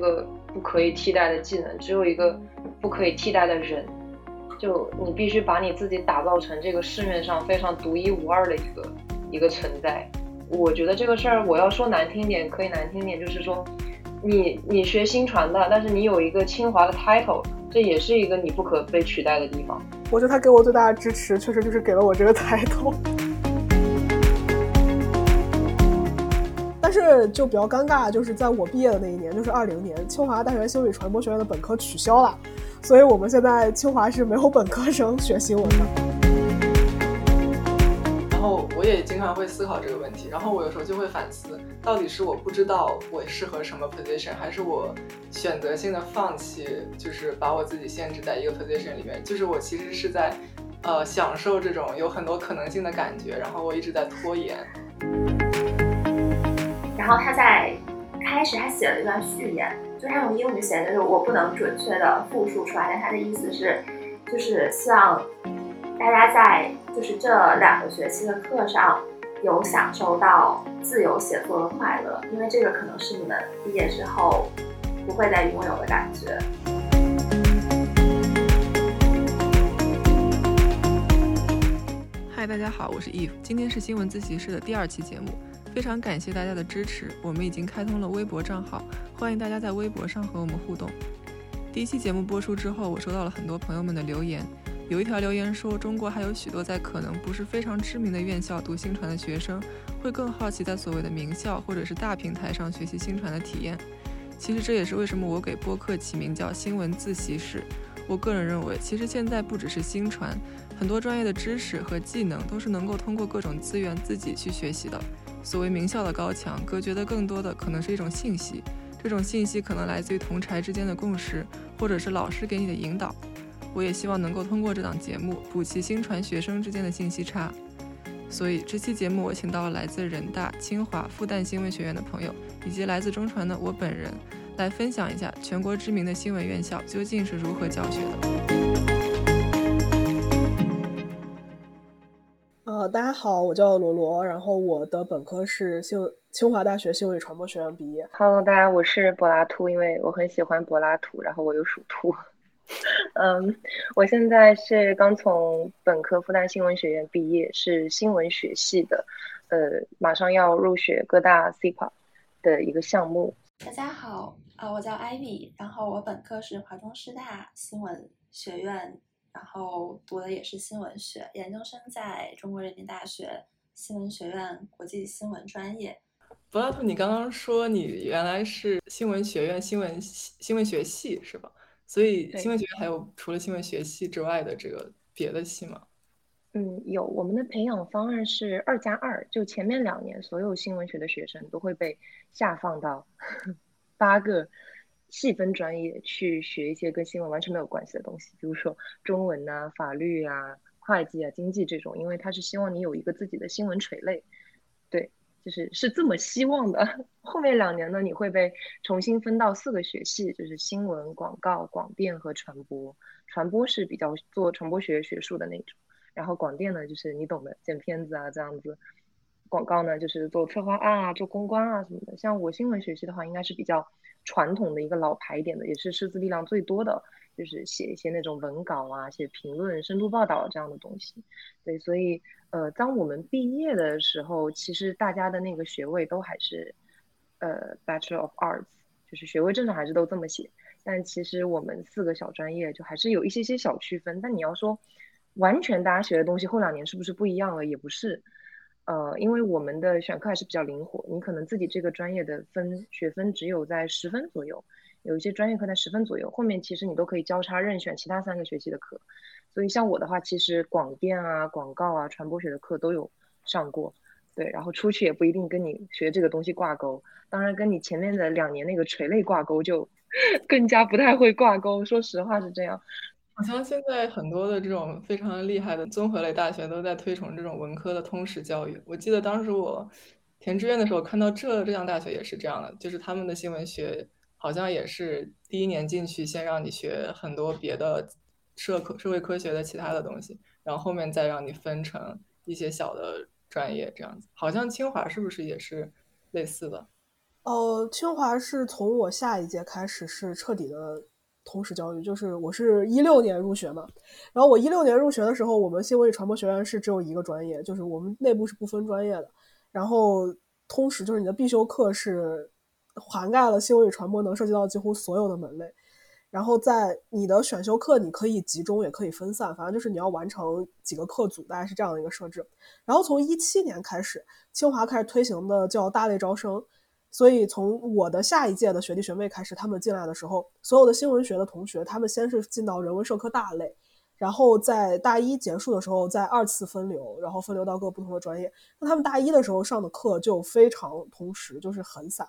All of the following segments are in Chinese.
一个不可以替代的技能，只有一个不可以替代的人。就你必须把你自己打造成这个市面上非常独一无二的一个一个存在。我觉得这个事儿，我要说难听点，可以难听点，就是说，你你学新传的，但是你有一个清华的 title，这也是一个你不可被取代的地方。我觉得他给我最大的支持，确实就是给了我这个 title。但是就比较尴尬，就是在我毕业的那一年，就是二零年，清华大学新闻与传播学院的本科取消了，所以我们现在清华是没有本科生学新闻的。然后我也经常会思考这个问题，然后我有时候就会反思，到底是我不知道我适合什么 position，还是我选择性的放弃，就是把我自己限制在一个 position 里面，就是我其实是在，呃，享受这种有很多可能性的感觉，然后我一直在拖延。然后他在开始，他写了一段序言，就是他用英语写的，就是我不能准确的复述出来，但他的意思是，就是希望大家在就是这两个学期的课上有享受到自由写作的快乐，因为这个可能是你们毕业之后不会再拥有的感觉。嗨，大家好，我是 Eve，今天是新闻自习室的第二期节目。非常感谢大家的支持，我们已经开通了微博账号，欢迎大家在微博上和我们互动。第一期节目播出之后，我收到了很多朋友们的留言，有一条留言说，中国还有许多在可能不是非常知名的院校读新传的学生，会更好奇在所谓的名校或者是大平台上学习新传的体验。其实这也是为什么我给播客起名叫新闻自习室。我个人认为，其实现在不只是新传，很多专业的知识和技能都是能够通过各种资源自己去学习的。所谓名校的高墙，隔绝的更多的可能是一种信息，这种信息可能来自于同柴之间的共识，或者是老师给你的引导。我也希望能够通过这档节目补齐新传学生之间的信息差。所以这期节目我请到了来自人大、清华、复旦新闻学院的朋友，以及来自中传的我本人，来分享一下全国知名的新闻院校究竟是如何教学的。大家好，我叫罗罗，然后我的本科是新清华大学新闻与传播学院毕业。Hello，大家，我是柏拉图，因为我很喜欢柏拉图，然后我又属兔。嗯，我现在是刚从本科复旦新闻学院毕业，是新闻学系的，呃，马上要入学各大 CPA 的一个项目。大家好，啊，我叫 Ivy，然后我本科是华中师大新闻学院。然后读的也是新闻学，研究生在中国人民大学新闻学院国际新闻专业。柏拉图，你刚刚说你原来是新闻学院新闻新闻学系是吧？所以新闻学院还有除了新闻学系之外的这个别的系吗？嗯，有。我们的培养方案是二加二，就前面两年所有新闻学的学生都会被下放到 八个。细分专业去学一些跟新闻完全没有关系的东西，比如说中文啊、法律啊、会计啊、经济这种，因为他是希望你有一个自己的新闻垂类，对，就是是这么希望的。后面两年呢，你会被重新分到四个学系，就是新闻、广告、广电和传播。传播是比较做传播学学术的那种，然后广电呢，就是你懂的，剪片子啊这样子。广告呢，就是做策划案啊、做公关啊什么的。像我新闻学系的话，应该是比较。传统的一个老牌一点的，也是师资力量最多的，就是写一些那种文稿啊，写评论、深度报道这样的东西。对，所以呃，当我们毕业的时候，其实大家的那个学位都还是呃 Bachelor of Arts，就是学位证上还是都这么写。但其实我们四个小专业就还是有一些些小区分。但你要说完全大家学的东西后两年是不是不一样了，也不是。呃，因为我们的选课还是比较灵活，你可能自己这个专业的分学分只有在十分左右，有一些专业课在十分左右，后面其实你都可以交叉任选其他三个学期的课。所以像我的话，其实广电啊、广告啊、传播学的课都有上过，对，然后出去也不一定跟你学这个东西挂钩，当然跟你前面的两年那个垂类挂钩就 更加不太会挂钩，说实话是这样。好像现在很多的这种非常厉害的综合类大学都在推崇这种文科的通识教育。我记得当时我填志愿的时候看到浙浙江大学也是这样的，就是他们的新闻学好像也是第一年进去先让你学很多别的社科社会科学的其他的东西，然后后面再让你分成一些小的专业这样子。好像清华是不是也是类似的？呃，清华是从我下一届开始是彻底的通识教育，就是我是一六年入学嘛，然后我一六年入学的时候，我们新闻与传播学院是只有一个专业，就是我们内部是不分专业的，然后通识就是你的必修课是涵盖了新闻与传播能涉及到几乎所有的门类。然后在你的选修课，你可以集中，也可以分散，反正就是你要完成几个课组，大概是这样的一个设置。然后从一七年开始，清华开始推行的叫大类招生，所以从我的下一届的学弟学妹开始，他们进来的时候，所有的新闻学的同学，他们先是进到人文社科大类，然后在大一结束的时候再二次分流，然后分流到各不同的专业。那他们大一的时候上的课就非常同时，就是很散。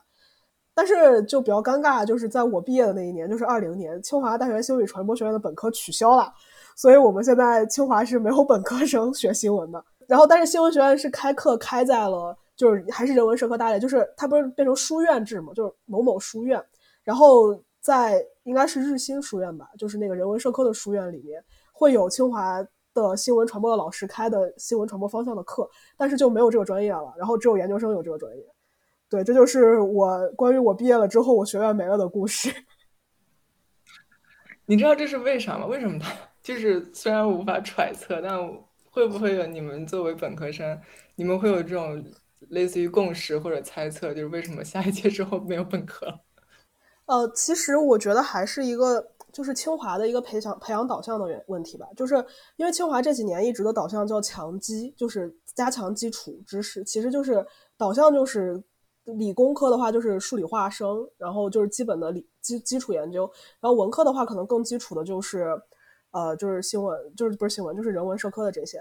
但是就比较尴尬，就是在我毕业的那一年，就是二零年，清华大学新闻与传播学院的本科取消了，所以我们现在清华是没有本科生学新闻的。然后，但是新闻学院是开课开在了，就是还是人文社科大类，就是它不是变成书院制嘛，就是某某书院，然后在应该是日新书院吧，就是那个人文社科的书院里面会有清华的新闻传播的老师开的新闻传播方向的课，但是就没有这个专业了，然后只有研究生有这个专业。对，这就是我关于我毕业了之后我学院没了的故事。你知道这是为啥吗？为什么他就是虽然无法揣测，但会不会有你们作为本科生，你们会有这种类似于共识或者猜测，就是为什么下一届之后没有本科？呃，其实我觉得还是一个就是清华的一个培养培养导向的原问题吧，就是因为清华这几年一直的导向叫强基，就是加强基础知识，其实就是导向就是。理工科的话就是数理化生，然后就是基本的理基基础研究，然后文科的话可能更基础的就是，呃，就是新闻，就是不是新闻，就是人文社科的这些。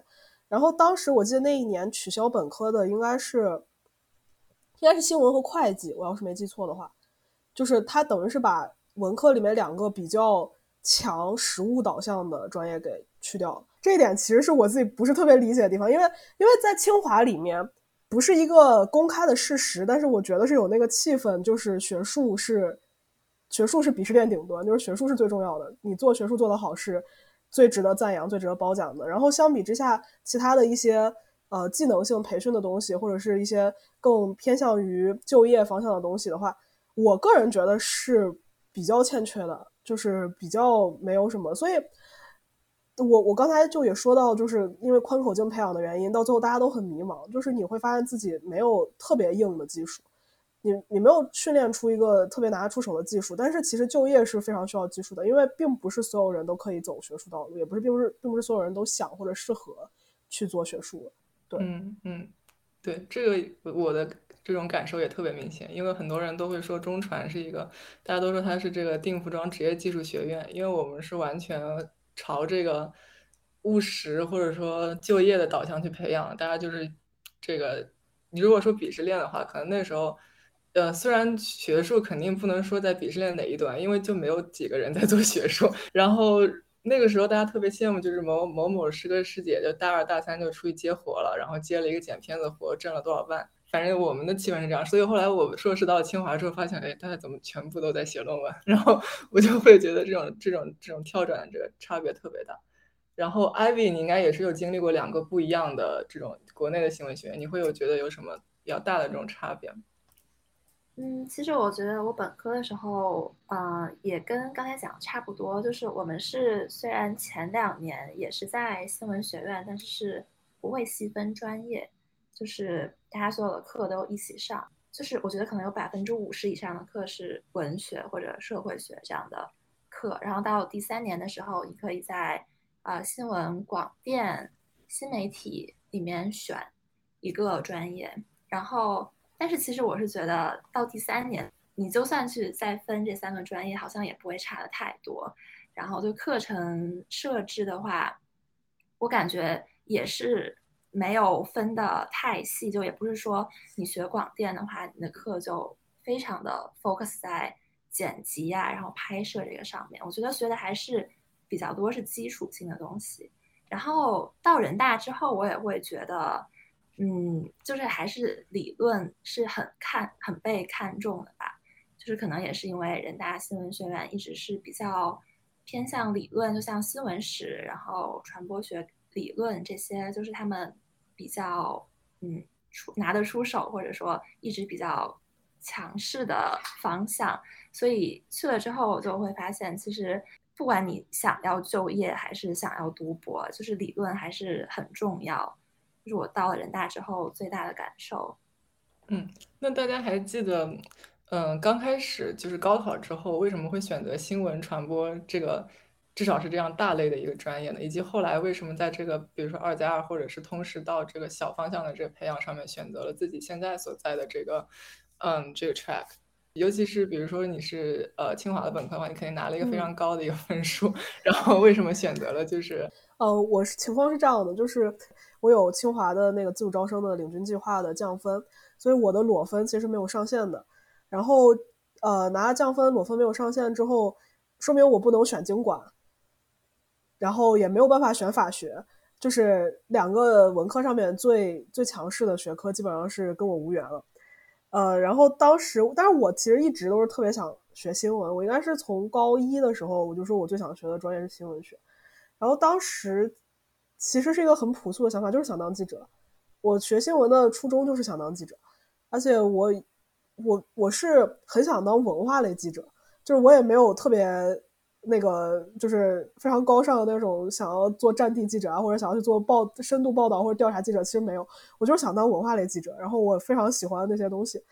然后当时我记得那一年取消本科的应该是，应该是新闻和会计，我要是没记错的话，就是他等于是把文科里面两个比较强实务导向的专业给去掉了。这一点其实是我自己不是特别理解的地方，因为因为在清华里面。不是一个公开的事实，但是我觉得是有那个气氛，就是学术是学术是鄙视链顶端，就是学术是最重要的。你做学术做得好，是最值得赞扬、最值得褒奖的。然后相比之下，其他的一些呃技能性培训的东西，或者是一些更偏向于就业方向的东西的话，我个人觉得是比较欠缺的，就是比较没有什么，所以。我我刚才就也说到，就是因为宽口径培养的原因，到最后大家都很迷茫。就是你会发现自己没有特别硬的技术，你你没有训练出一个特别拿得出手的技术。但是其实就业是非常需要技术的，因为并不是所有人都可以走学术道路，也不是并不是并不是所有人都想或者适合去做学术。对，嗯嗯，对，这个我的这种感受也特别明显，因为很多人都会说中传是一个，大家都说它是这个定服装职业技术学院，因为我们是完全。朝这个务实或者说就业的导向去培养，大家就是这个。你如果说鄙视链的话，可能那时候，呃，虽然学术肯定不能说在鄙视链哪一端，因为就没有几个人在做学术。然后那个时候大家特别羡慕，就是某某某师哥师姐，就大二大三就出去接活了，然后接了一个剪片子活，挣了多少万。反正我们的气氛是这样，所以后来我硕士到清华之后，发现哎，大家怎么全部都在写论文？然后我就会觉得这种这种这种跳转这个差别特别大。然后 Ivy，你应该也是有经历过两个不一样的这种国内的新闻学院，你会有觉得有什么比较大的这种差别吗？嗯，其实我觉得我本科的时候，呃，也跟刚才讲的差不多，就是我们是虽然前两年也是在新闻学院，但是是不会细分专业。就是大家所有的课都一起上，就是我觉得可能有百分之五十以上的课是文学或者社会学这样的课，然后到第三年的时候，你可以在啊新闻广电新媒体里面选一个专业，然后但是其实我是觉得到第三年，你就算去再分这三个专业，好像也不会差的太多，然后就课程设置的话，我感觉也是。没有分的太细，就也不是说你学广电的话，你的课就非常的 focus 在剪辑呀，然后拍摄这个上面。我觉得学的还是比较多是基础性的东西。然后到人大之后，我也会觉得，嗯，就是还是理论是很看很被看重的吧。就是可能也是因为人大新闻学院一直是比较偏向理论，就像新闻史，然后传播学。理论这些就是他们比较嗯出拿得出手，或者说一直比较强势的方向，所以去了之后，就会发现，其实不管你想要就业还是想要读博，就是理论还是很重要。就是我到了人大之后最大的感受。嗯，那大家还记得，嗯，刚开始就是高考之后，为什么会选择新闻传播这个？至少是这样大类的一个专业呢，以及后来为什么在这个比如说二加二或者是通识到这个小方向的这个培养上面选择了自己现在所在的这个嗯这个 track，尤其是比如说你是呃清华的本科的话，你肯定拿了一个非常高的一个分数，然后为什么选择了就是呃我是情况是这样的，就是我有清华的那个自主招生的领军计划的降分，所以我的裸分其实没有上限的，然后呃拿了降分裸分没有上限之后，说明我不能选经管。然后也没有办法选法学，就是两个文科上面最最强势的学科，基本上是跟我无缘了。呃，然后当时，但是我其实一直都是特别想学新闻，我应该是从高一的时候我就说我最想学的专业是新闻学。然后当时其实是一个很朴素的想法，就是想当记者。我学新闻的初衷就是想当记者，而且我我我是很想当文化类记者，就是我也没有特别。那个就是非常高尚的那种，想要做战地记者啊，或者想要去做报深度报道或者调查记者，其实没有，我就是想当文化类记者。然后我非常喜欢那些东西，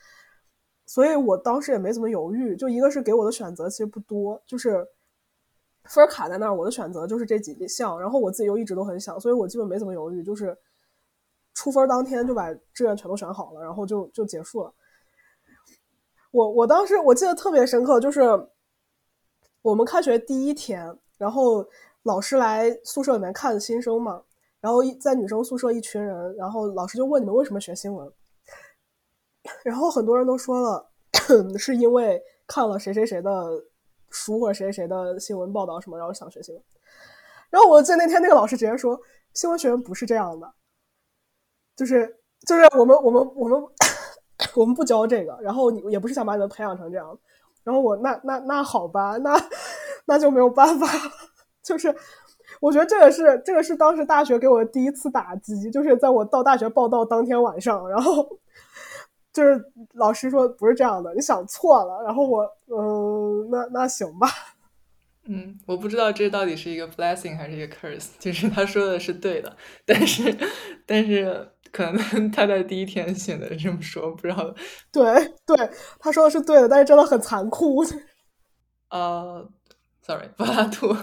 所以我当时也没怎么犹豫。就一个是给我的选择其实不多，就是分卡在那儿，我的选择就是这几项。然后我自己又一直都很想，所以我基本没怎么犹豫，就是出分当天就把志愿全都选好了，然后就就结束了。我我当时我记得特别深刻，就是。我们开学第一天，然后老师来宿舍里面看新生嘛，然后在女生宿舍一群人，然后老师就问你们为什么学新闻，然后很多人都说了 是因为看了谁谁谁的书或者谁谁谁的新闻报道什么，然后想学新闻。然后我记得那天那个老师直接说，新闻学院不是这样的，就是就是我们我们我们我们不教这个，然后你也不是想把你们培养成这样。然后我那那那好吧，那那就没有办法。就是我觉得这个是这个是当时大学给我的第一次打击，就是在我到大学报道当天晚上，然后就是老师说不是这样的，你想错了。然后我嗯，那那行吧。嗯，我不知道这到底是一个 blessing 还是一个 curse，就是他说的是对的，但是但是。可能他在第一天选择这么说，不知道。对对，他说的是对的，但是真的很残酷。呃，sorry，柏拉图，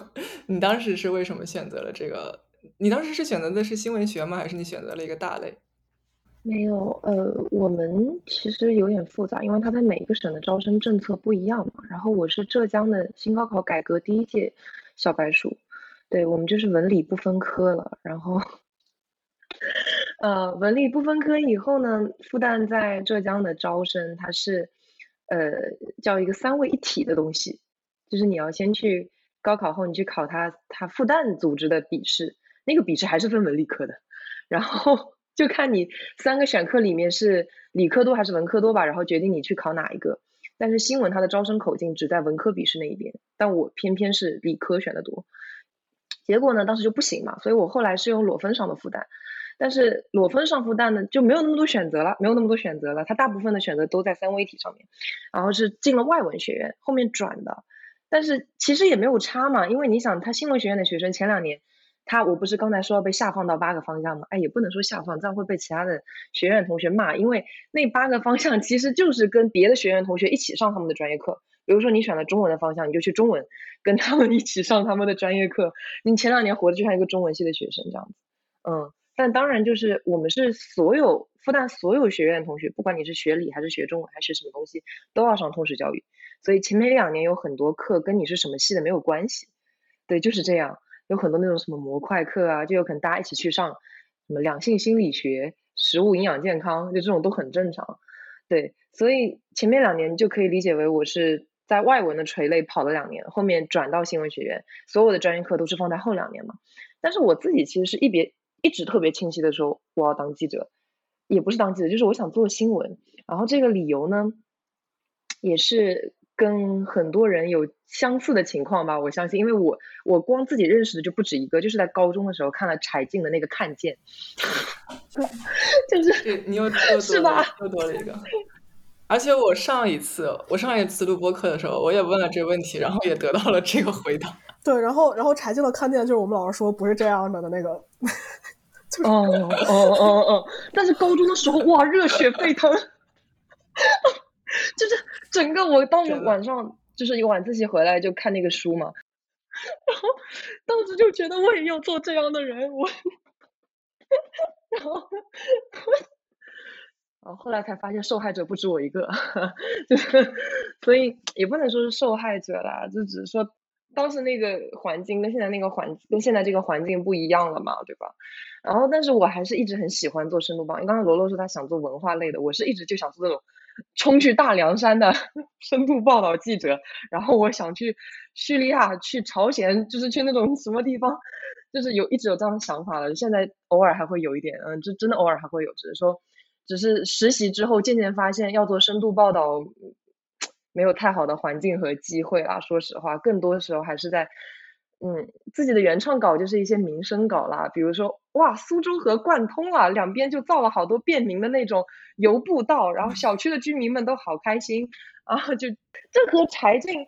你当时是为什么选择了这个？你当时是选择的是新闻学吗？还是你选择了一个大类？没有，呃，我们其实有点复杂，因为他在每一个省的招生政策不一样嘛。然后我是浙江的新高考改革第一届小白鼠，对我们就是文理不分科了，然后。呃，文理不分科以后呢，复旦在浙江的招生，它是呃叫一个三位一体的东西，就是你要先去高考后，你去考它，它复旦组织的笔试，那个笔试还是分文理科的，然后就看你三个选课里面是理科多还是文科多吧，然后决定你去考哪一个。但是新闻它的招生口径只在文科笔试那一边，但我偏偏是理科选的多，结果呢当时就不行嘛，所以我后来是用裸分上的复旦。但是裸分上复旦呢，就没有那么多选择了，没有那么多选择了。它大部分的选择都在三位体上面，然后是进了外文学院，后面转的。但是其实也没有差嘛，因为你想，他新闻学院的学生前两年，他我不是刚才说要被下放到八个方向吗？哎，也不能说下放，这样会被其他的学院同学骂，因为那八个方向其实就是跟别的学院同学一起上他们的专业课。比如说你选了中文的方向，你就去中文跟他们一起上他们的专业课。你前两年活的就像一个中文系的学生这样子，嗯。但当然，就是我们是所有复旦所有学院同学，不管你是学理还是学中文还是什么东西，都要上通识教育。所以前面两年有很多课跟你是什么系的没有关系。对，就是这样。有很多那种什么模块课啊，就有可能大家一起去上什么两性心理学、食物营养健康，就这种都很正常。对，所以前面两年就可以理解为我是在外文的垂类跑了两年，后面转到新闻学院，所有的专业课都是放在后两年嘛。但是我自己其实是一别。一直特别清晰的说我要当记者，也不是当记者，就是我想做新闻。然后这个理由呢，也是跟很多人有相似的情况吧。我相信，因为我我光自己认识的就不止一个，就是在高中的时候看了柴静的那个《看见》，就是你又又 是吧？又多了一个。而且我上一次，我上一次录播课的时候，我也问了这个问题，然后也得到了这个回答。对，然后然后柴静的看见就是我们老师说不是这样的的那个，哦哦哦哦！但是高中的时候哇，热血沸腾，就是整个我当时晚上就是有晚自习回来就看那个书嘛，然后当时就觉得我也要做这样的人，我，然后。然后后来才发现受害者不止我一个，就是，所以也不能说是受害者啦，就只是说当时那个环境跟现在那个环跟现在这个环境不一样了嘛，对吧？然后但是我还是一直很喜欢做深度报，因为刚才罗罗说他想做文化类的，我是一直就想做这种冲去大凉山的 深度报道记者，然后我想去叙利亚、去朝鲜，就是去那种什么地方，就是有一直有这样的想法了。现在偶尔还会有一点，嗯，就真的偶尔还会有，只是说。只是实习之后，渐渐发现要做深度报道，没有太好的环境和机会啦。说实话，更多的时候还是在，嗯，自己的原创稿就是一些民生稿啦，比如说，哇，苏州河贯通了，两边就造了好多便民的那种游步道，然后小区的居民们都好开心啊，就这和柴静，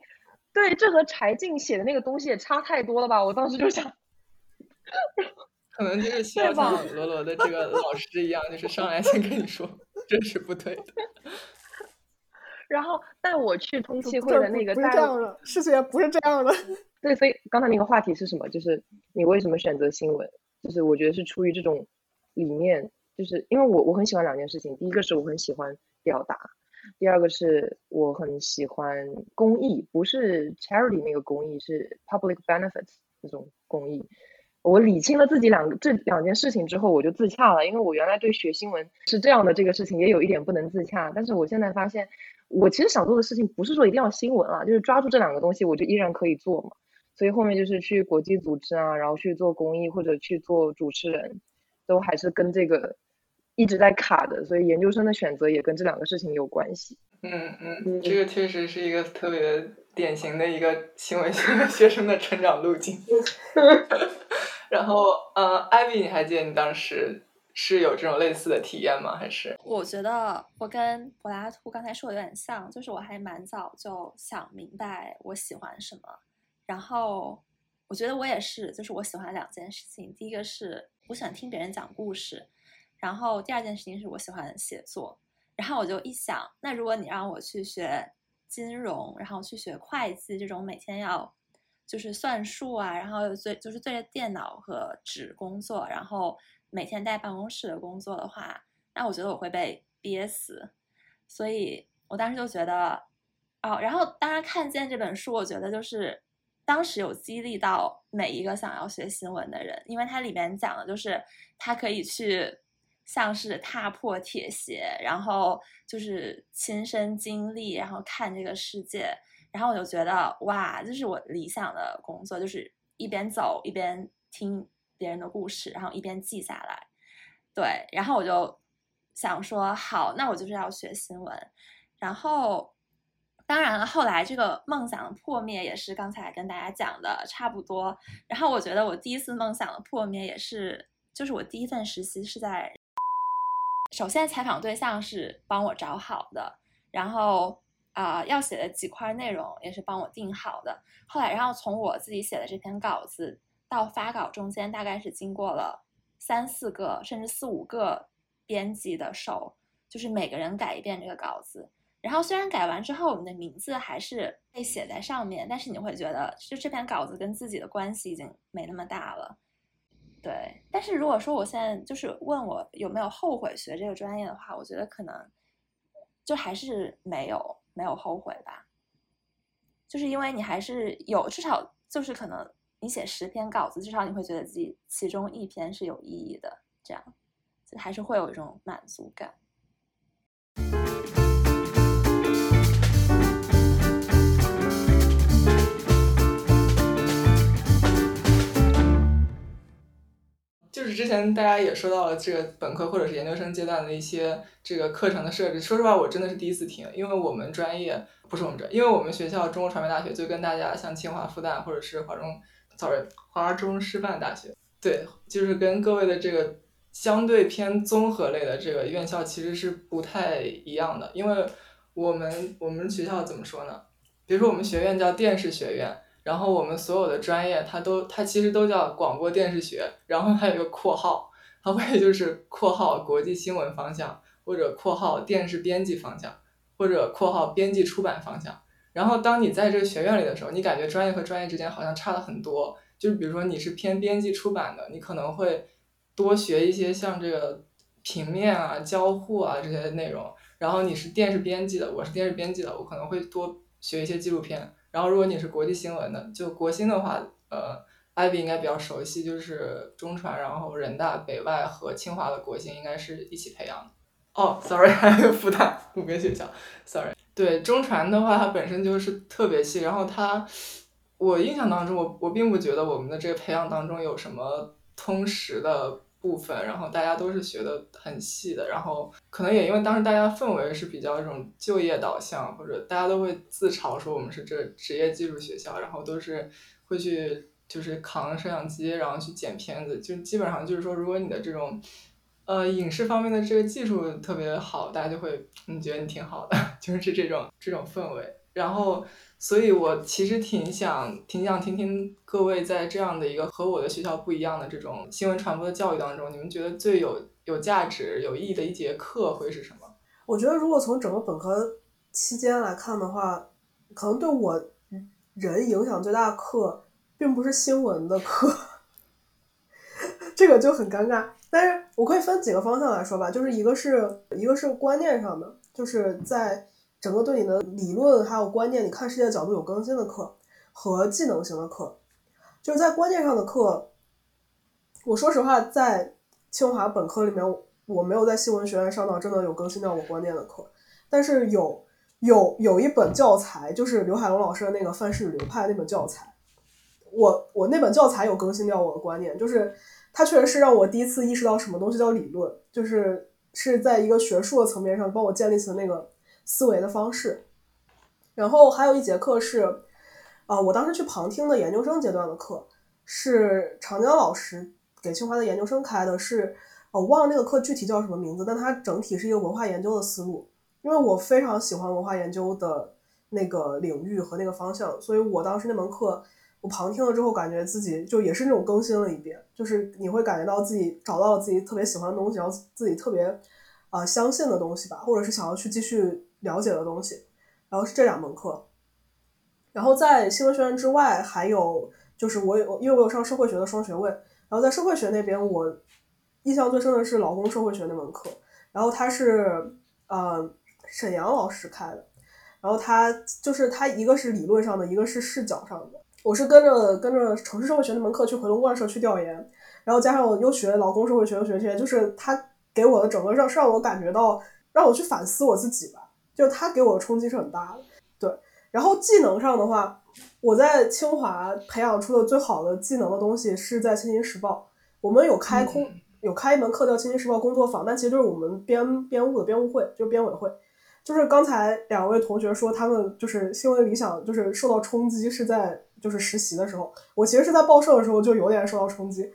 对，这和柴静写的那个东西也差太多了吧？我当时就想。可能就是 需要像罗罗的这个老师一样，就是上来先跟你说这是不对的，然后带我去通气会的那个，不是这样的，事情也不是这样的。对，所以刚才那个话题是什么？就是你为什么选择新闻？就是我觉得是出于这种理念，就是因为我我很喜欢两件事情，第一个是我很喜欢表达，第二个是我很喜欢公益，不是 charity 那个公益，是 public benefits 那种公益。我理清了自己两这两件事情之后，我就自洽了。因为我原来对学新闻是这样的这个事情也有一点不能自洽，但是我现在发现，我其实想做的事情不是说一定要新闻啊，就是抓住这两个东西，我就依然可以做嘛。所以后面就是去国际组织啊，然后去做公益或者去做主持人，都还是跟这个一直在卡的。所以研究生的选择也跟这两个事情有关系。嗯嗯，这个确实是一个特别典型的一个新闻学 学生的成长路径。然后，呃，艾比，你还记得你当时是有这种类似的体验吗？还是？我觉得我跟柏拉图刚才说的有点像，就是我还蛮早就想明白我喜欢什么。然后，我觉得我也是，就是我喜欢两件事情。第一个是我喜欢听别人讲故事，然后第二件事情是我喜欢写作。然后我就一想，那如果你让我去学金融，然后去学会计这种每天要。就是算数啊，然后对，就是对着电脑和纸工作，然后每天在办公室的工作的话，那我觉得我会被憋死。所以我当时就觉得，哦，然后当然看见这本书，我觉得就是当时有激励到每一个想要学新闻的人，因为它里面讲的就是他可以去像是踏破铁鞋，然后就是亲身经历，然后看这个世界。然后我就觉得哇，这是我理想的工作，就是一边走一边听别人的故事，然后一边记下来。对，然后我就想说，好，那我就是要学新闻。然后，当然了，后来这个梦想的破灭也是刚才跟大家讲的差不多。然后我觉得我第一次梦想的破灭也是，就是我第一份实习是在，首先采访对象是帮我找好的，然后。啊，要写的几块内容也是帮我定好的。后来，然后从我自己写的这篇稿子到发稿中间，大概是经过了三四个甚至四五个编辑的手，就是每个人改一遍这个稿子。然后虽然改完之后，你的名字还是被写在上面，但是你会觉得，就这篇稿子跟自己的关系已经没那么大了。对，但是如果说我现在就是问我有没有后悔学这个专业的话，我觉得可能就还是没有。没有后悔吧，就是因为你还是有，至少就是可能你写十篇稿子，至少你会觉得自己其中一篇是有意义的，这样就还是会有一种满足感。就是之前大家也说到了这个本科或者是研究生阶段的一些这个课程的设置。说实话，我真的是第一次听，因为我们专业不是我们专，因为我们学校中国传媒大学就跟大家像清华、复旦或者是华中，sorry，华中师范大学，对，就是跟各位的这个相对偏综合类的这个院校其实是不太一样的。因为我们我们学校怎么说呢？比如说我们学院叫电视学院，然后我们所有的专业它都它其实都叫广播电视学，然后还有一个括号，它会就是括号国际新闻方向，或者括号电视编辑方向，或者括号编辑出版方向。然后当你在这个学院里的时候，你感觉专业和专业之间好像差了很多。就是比如说你是偏编辑出版的，你可能会多学一些像这个平面啊、交互啊这些内容。然后你是电视编辑的，我是电视编辑的，我可能会多学一些纪录片。然后如果你是国际新闻的，就国新的话，呃，艾比应该比较熟悉，就是中传，然后人大、北外和清华的国新应该是一起培养的。哦，sorry，还有复旦五个学校，sorry。对中传的话，它本身就是特别细，然后它，我印象当中，我我并不觉得我们的这个培养当中有什么通识的部分，然后大家都是学的很细的，然后可能也因为当时大家氛围是比较这种就业导向，或者大家都会自嘲说我们是这职业技术学校，然后都是会去就是扛摄像机，然后去剪片子，就基本上就是说，如果你的这种。呃，影视方面的这个技术特别好，大家就会嗯觉得你挺好的，就是这这种这种氛围。然后，所以我其实挺想挺想听听各位在这样的一个和我的学校不一样的这种新闻传播的教育当中，你们觉得最有有价值、有意义的一节课会是什么？我觉得如果从整个本科期间来看的话，可能对我人影响最大的课，并不是新闻的课，这个就很尴尬。但是我可以分几个方向来说吧，就是一个是一个是观念上的，就是在整个对你的理论还有观念、你看世界的角度有更新的课，和技能型的课。就是在观念上的课，我说实话，在清华本科里面，我没有在新闻学院上到真的有更新掉我观念的课，但是有有有一本教材，就是刘海龙老师的那个范式与流派那本教材，我我那本教材有更新掉我的观念，就是。它确实是让我第一次意识到什么东西叫理论，就是是在一个学术的层面上帮我建立起那个思维的方式。然后还有一节课是，啊，我当时去旁听的研究生阶段的课，是长江老师给清华的研究生开的，是，我忘了那个课具体叫什么名字，但它整体是一个文化研究的思路。因为我非常喜欢文化研究的那个领域和那个方向，所以我当时那门课。我旁听了之后，感觉自己就也是那种更新了一遍，就是你会感觉到自己找到了自己特别喜欢的东西，然后自己特别啊相信的东西吧，或者是想要去继续了解的东西。然后是这两门课，然后在新闻学院之外，还有就是我有因为我有上社会学的双学位，然后在社会学那边，我印象最深的是劳工社会学那门课，然后他是呃沈阳老师开的，然后他就是他一个是理论上的，一个是视角上的。我是跟着跟着城市社会学那门课去回龙观社去调研，然后加上我又学劳工社会学又学这些，就是他给我的整个让让我感觉到让我去反思我自己，就他给我的冲击是很大的。对，然后技能上的话，我在清华培养出的最好的技能的东西是在《青年时报》，我们有开空有开一门课叫《青年时报》工作坊，但其实就是我们编编务的编务会，就是编委会。就是刚才两位同学说他们就是新闻理想就是受到冲击是在。就是实习的时候，我其实是在报社的时候就有点受到冲击。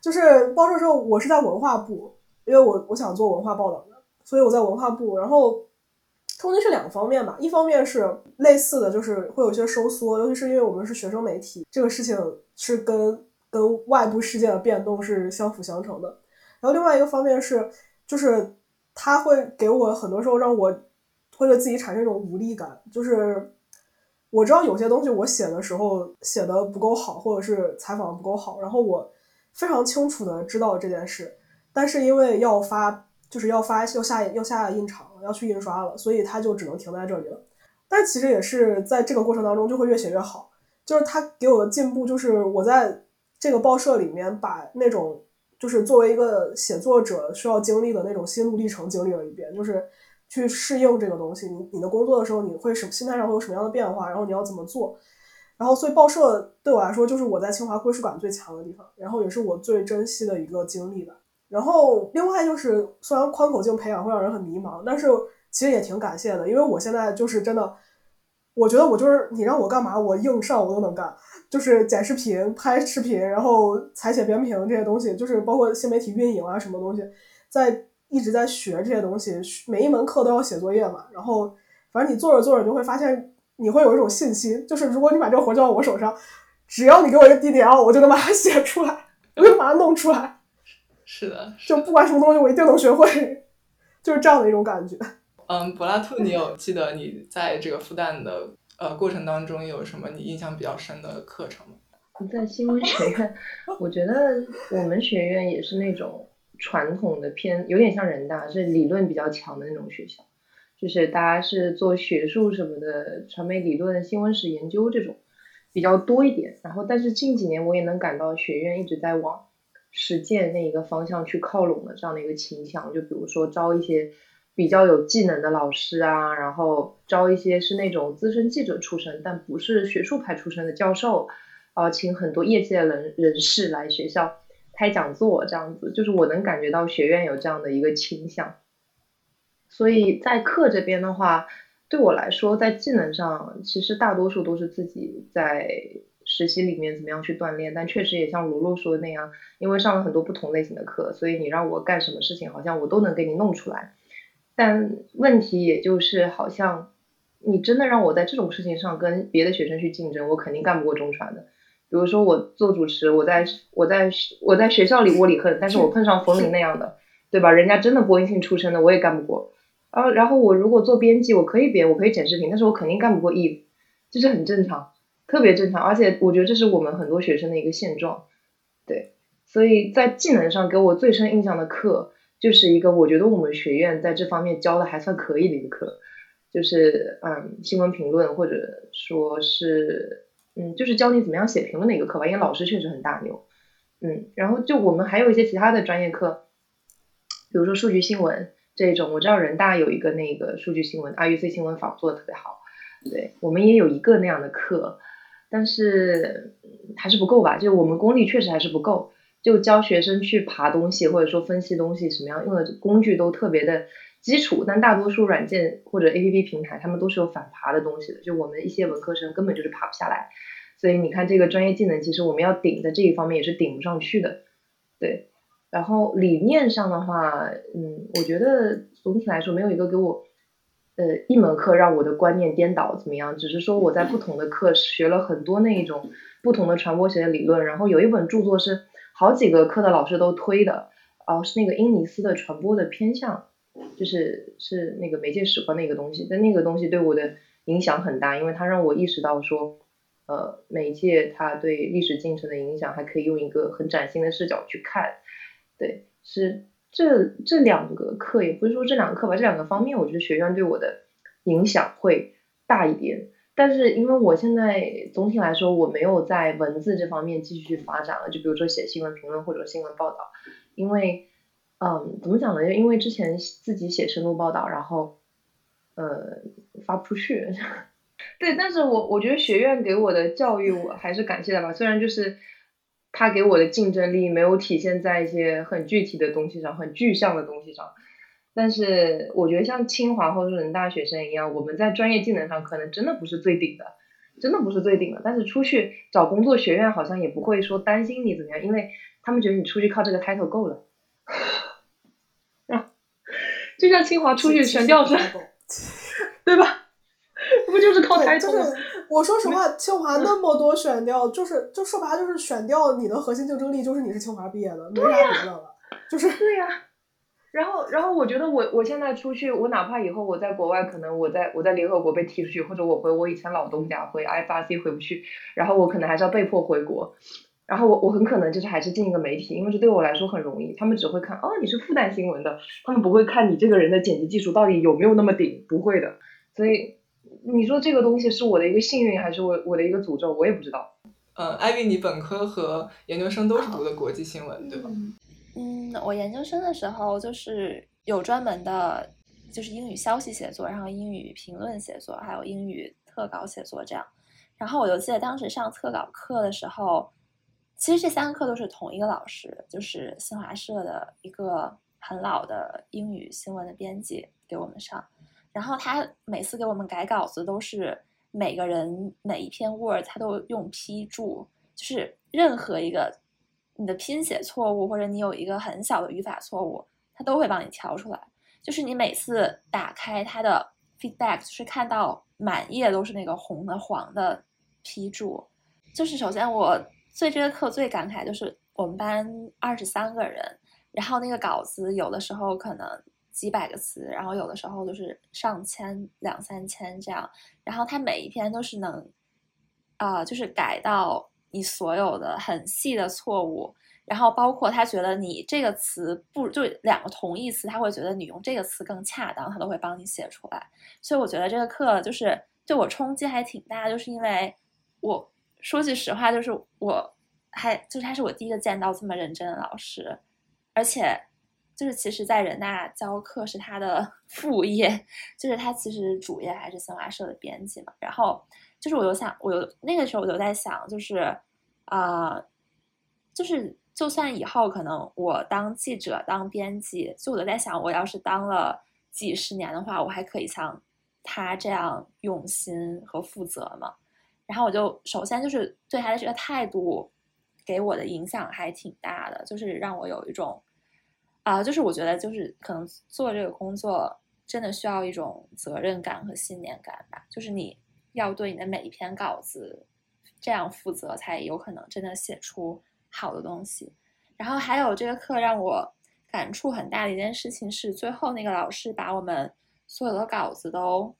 就是报社时候，我是在文化部，因为我我想做文化报道的，所以我在文化部。然后冲击是两个方面吧，一方面是类似的，就是会有些收缩，尤其是因为我们是学生媒体，这个事情是跟跟外部世界的变动是相辅相成的。然后另外一个方面是，就是他会给我很多时候让我会对自己产生一种无力感，就是。我知道有些东西我写的时候写的不够好，或者是采访不够好，然后我非常清楚的知道这件事，但是因为要发，就是要发要下要下印厂，要去印刷了，所以它就只能停在这里了。但其实也是在这个过程当中就会越写越好，就是他给我的进步，就是我在这个报社里面把那种就是作为一个写作者需要经历的那种心路历程经历了一遍，就是。去适应这个东西，你你的工作的时候，你会什心态上会有什么样的变化？然后你要怎么做？然后所以报社对我来说，就是我在清华归属感最强的地方，然后也是我最珍惜的一个经历吧。然后另外就是，虽然宽口径培养会让人很迷茫，但是其实也挺感谢的，因为我现在就是真的，我觉得我就是你让我干嘛，我硬上我都能干，就是剪视频、拍视频，然后采写编评这些东西，就是包括新媒体运营啊什么东西，在。一直在学这些东西，每一门课都要写作业嘛。然后反正你做着做着就会发现，你会有一种信心，就是如果你把这个活交到我手上，只要你给我一个 DDL，我就能把它写出来，我就把它弄出来。是的，就不管什么东西，我一定能学会，就是这样的一种感觉。嗯，柏拉图，你有记得你在这个复旦的呃过程当中有什么你印象比较深的课程吗？在新闻学院，我觉得我们学院也是那种传统的偏，有点像人大，是理论比较强的那种学校，就是大家是做学术什么的，传媒理论、新闻史研究这种比较多一点。然后，但是近几年我也能感到学院一直在往实践那一个方向去靠拢的这样的一个倾向。就比如说招一些比较有技能的老师啊，然后招一些是那种资深记者出身，但不是学术派出身的教授。呃，请很多业界人人士来学校开讲座，这样子，就是我能感觉到学院有这样的一个倾向。所以在课这边的话，对我来说，在技能上，其实大多数都是自己在实习里面怎么样去锻炼。但确实也像卢璐说的那样，因为上了很多不同类型的课，所以你让我干什么事情，好像我都能给你弄出来。但问题也就是，好像你真的让我在这种事情上跟别的学生去竞争，我肯定干不过中传的。比如说我做主持，我在我在我在学校里窝里横，但是我碰上冯林那样的，对吧？人家真的播音系出身的，我也干不过。啊，然后我如果做编辑，我可以编，我可以剪视频，但是我肯定干不过 Eve，这是很正常，特别正常。而且我觉得这是我们很多学生的一个现状，对。所以在技能上给我最深印象的课，就是一个我觉得我们学院在这方面教的还算可以的一个课，就是嗯新闻评论或者说是。嗯，就是教你怎么样写评论的一个课吧，因为老师确实很大牛。嗯，然后就我们还有一些其他的专业课，比如说数据新闻这种，我知道人大有一个那个数据新闻，RUC 新闻坊做的特别好。对我们也有一个那样的课，但是还是不够吧？就我们功力确实还是不够，就教学生去爬东西或者说分析东西，什么样用的工具都特别的基础，但大多数软件或者 APP 平台他们都是有反爬的东西的，就我们一些文科生根本就是爬不下来。所以你看，这个专业技能其实我们要顶在这一方面也是顶不上去的，对。然后理念上的话，嗯，我觉得总体来说没有一个给我，呃，一门课让我的观念颠倒怎么样，只是说我在不同的课学了很多那一种不同的传播学的理论。然后有一本著作是好几个课的老师都推的，哦，是那个英尼斯的传播的偏向，就是是那个媒介史观的一个东西。但那个东西对我的影响很大，因为它让我意识到说。呃，媒介它对历史进程的影响，还可以用一个很崭新的视角去看。对，是这这两个课，也不是说这两个课吧，这两个方面，我觉得学院对我的影响会大一点。但是因为我现在总体来说，我没有在文字这方面继续发展了，就比如说写新闻评论或者新闻报道，因为，嗯，怎么讲呢？就因为之前自己写深度报道，然后，呃，发不出去。对，但是我我觉得学院给我的教育我还是感谢的吧，虽然就是他给我的竞争力没有体现在一些很具体的东西上，很具象的东西上，但是我觉得像清华或者人大学生一样，我们在专业技能上可能真的不是最顶的，真的不是最顶的，但是出去找工作，学院好像也不会说担心你怎么样，因为他们觉得你出去靠这个 title 够了，啊，就像清华出去全调是，对吧？不就是靠抬头？就是我说实话，清华那么多选调，就是就说白了就是选调你的核心竞争力就是你是清华毕业的，没啥别的了。就是对呀。然后，然后我觉得我我现在出去，我哪怕以后我在国外，可能我在我在联合国被踢出去，或者我回我以前老东家回 FRC 回不去，然后我可能还是要被迫回国。然后我我很可能就是还是进一个媒体，因为这对我来说很容易。他们只会看哦你是复旦新闻的，他们不会看你这个人的剪辑技术到底有没有那么顶，不会的。所以。你说这个东西是我的一个幸运，还是我我的一个诅咒？我也不知道。嗯，艾薇，你本科和研究生都是读的国际新闻，对吧？嗯，我研究生的时候就是有专门的，就是英语消息写作，然后英语评论写作，还有英语特稿写作这样。然后我就记得当时上特稿课的时候，其实这三个课都是同一个老师，就是新华社的一个很老的英语新闻的编辑给我们上。然后他每次给我们改稿子，都是每个人每一篇 Word 他都用批注，就是任何一个你的拼写错误，或者你有一个很小的语法错误，他都会帮你挑出来。就是你每次打开他的 feedback，就是看到满页都是那个红的、黄的批注。就是首先我对这个课最感慨就是我们班二十三个人，然后那个稿子有的时候可能几百个词，然后有的时候就是上千、两三千这样，然后他每一篇都是能啊、就是改到你所有的很细的错误。然后包括他觉得你这个词不就两个同义词，他会觉得你用这个词更恰当，他都会帮你写出来。所以我觉得这个课就是对我冲击还挺大，就是因为我说句实话，就是我还就是他是我第一个见到这么认真的老师，而且就是其实，在人大教课是他的 副业，就是他其实主业还是新华社的编辑嘛。然后就是我就想，我有那个时候我就在想，就是啊、就是就算以后可能我当记者、当编辑，就我就在想，我要是当了几十年的话，我还可以像他这样用心和负责吗？然后我就首先就是对他的这个态度给我的影响还挺大的，就是让我有一种啊、就是我觉得就是可能做这个工作真的需要一种责任感和信念感吧，就是你要对你的每一篇稿子这样负责，才有可能真的写出好的东西。然后还有这个课让我感触很大的一件事情是，最后那个老师把我们所有的稿子都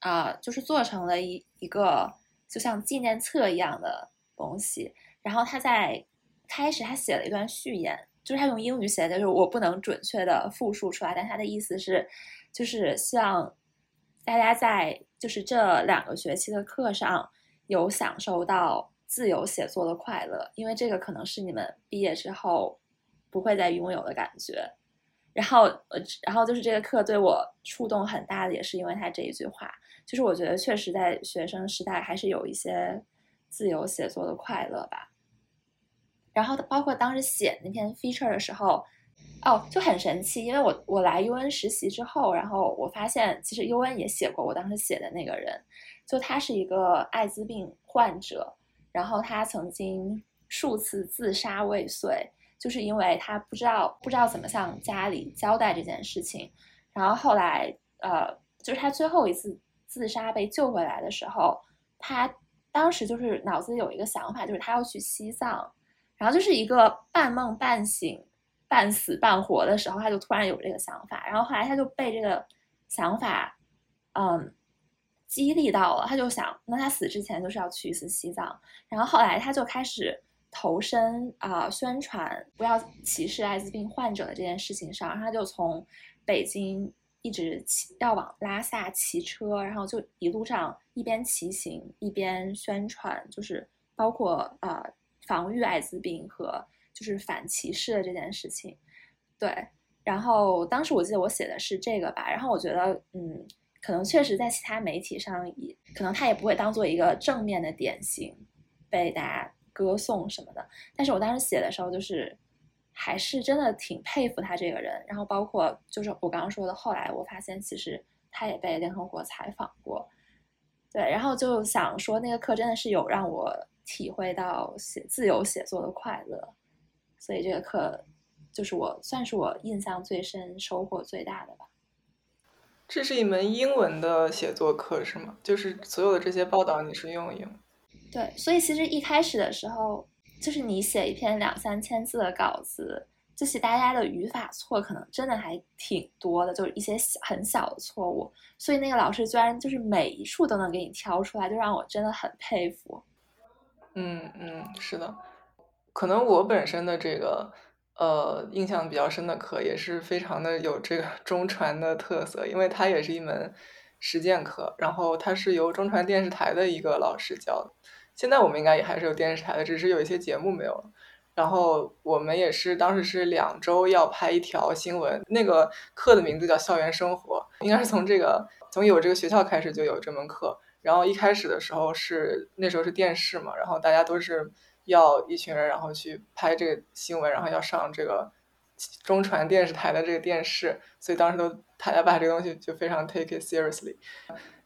啊、就是做成了一一个就像纪念册一样的东西。然后他在开始他写了一段序言，就是他用英语写的，就是我不能准确的复述出来，但他的意思是，就是希望大家在就是这两个学期的课上有享受到自由写作的快乐，因为这个可能是你们毕业之后不会再拥有的感觉。然后，呃，然后就是这个课对我触动很大的，也是因为他这一句话，就是我觉得确实在学生时代还是有一些自由写作的快乐吧。然后包括当时写那篇 feature 的时候，哦，就很神奇，因为我我来 UN 实习之后，然后我发现其实 UN 也写过我当时写的那个人，就他是一个艾滋病患者，然后他曾经数次自杀未遂，就是因为他不知道不知道怎么向家里交代这件事情，然后后来呃，就是他最后一次自杀被救回来的时候，他当时就是脑子里有一个想法，就是他要去西藏。然后就是一个半梦半醒、半死半活的时候，他就突然有这个想法，然后后来他就被这个想法，嗯，激励到了，他就想，那他死之前就是要去一次西藏，然后后来他就开始投身啊、宣传不要歧视艾滋病患者的这件事情上，然后他就从北京一直骑要往拉萨骑车，然后就一路上一边骑行一边宣传，就是包括呃。防御艾滋病和就是反歧视的这件事情，对。然后当时我记得我写的是这个吧，然后我觉得，嗯，可能确实在其他媒体上也，可能他也不会当做一个正面的典型被大家歌颂什么的。但是我当时写的时候，就是还是真的挺佩服他这个人。然后包括就是我刚刚说的，后来我发现其实他也被联合国采访过，对。然后就想说那个课真的是有让我。体会到写自由写作的快乐，所以这个课就是我算是我印象最深、收获最大的吧。这是一门英文的写作课是吗？就是所有的这些报道你是用英文？对，所以其实一开始的时候，就是你写一篇两三千字的稿子，就是大家的语法错可能真的还挺多的，就是一些小很小的错误。所以那个老师居然就是每一处都能给你挑出来，就让我真的很佩服。嗯嗯，是的，可能我本身的这个呃印象比较深的课也是非常的有这个 中传的特色，因为它也是一门实践课，然后它是由中传电视台的一个老师教的。现在我们应该也还是有电视台的，只是有一些节目没有了。然后我们也是当时是两周要拍一条新闻，那个课的名字叫《校园生活》，应该是从这个从有这个学校开始就有这门课。然后一开始的时候是那时候是电视嘛，然后大家都是要一群人，然后去拍这个新闻，然后要上这个中传电视台的这个电视，所以当时都大家把这个东西就非常 take it seriously。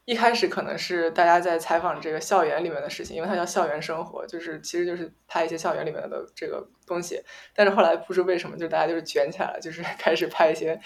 一开始可能是大家在采访这个校园里面的事情，因为它叫校园生活，就是其实就是拍一些校园里面的这个东西。但是后来不知为什么，就大家就是卷起来了，就是 开始拍一些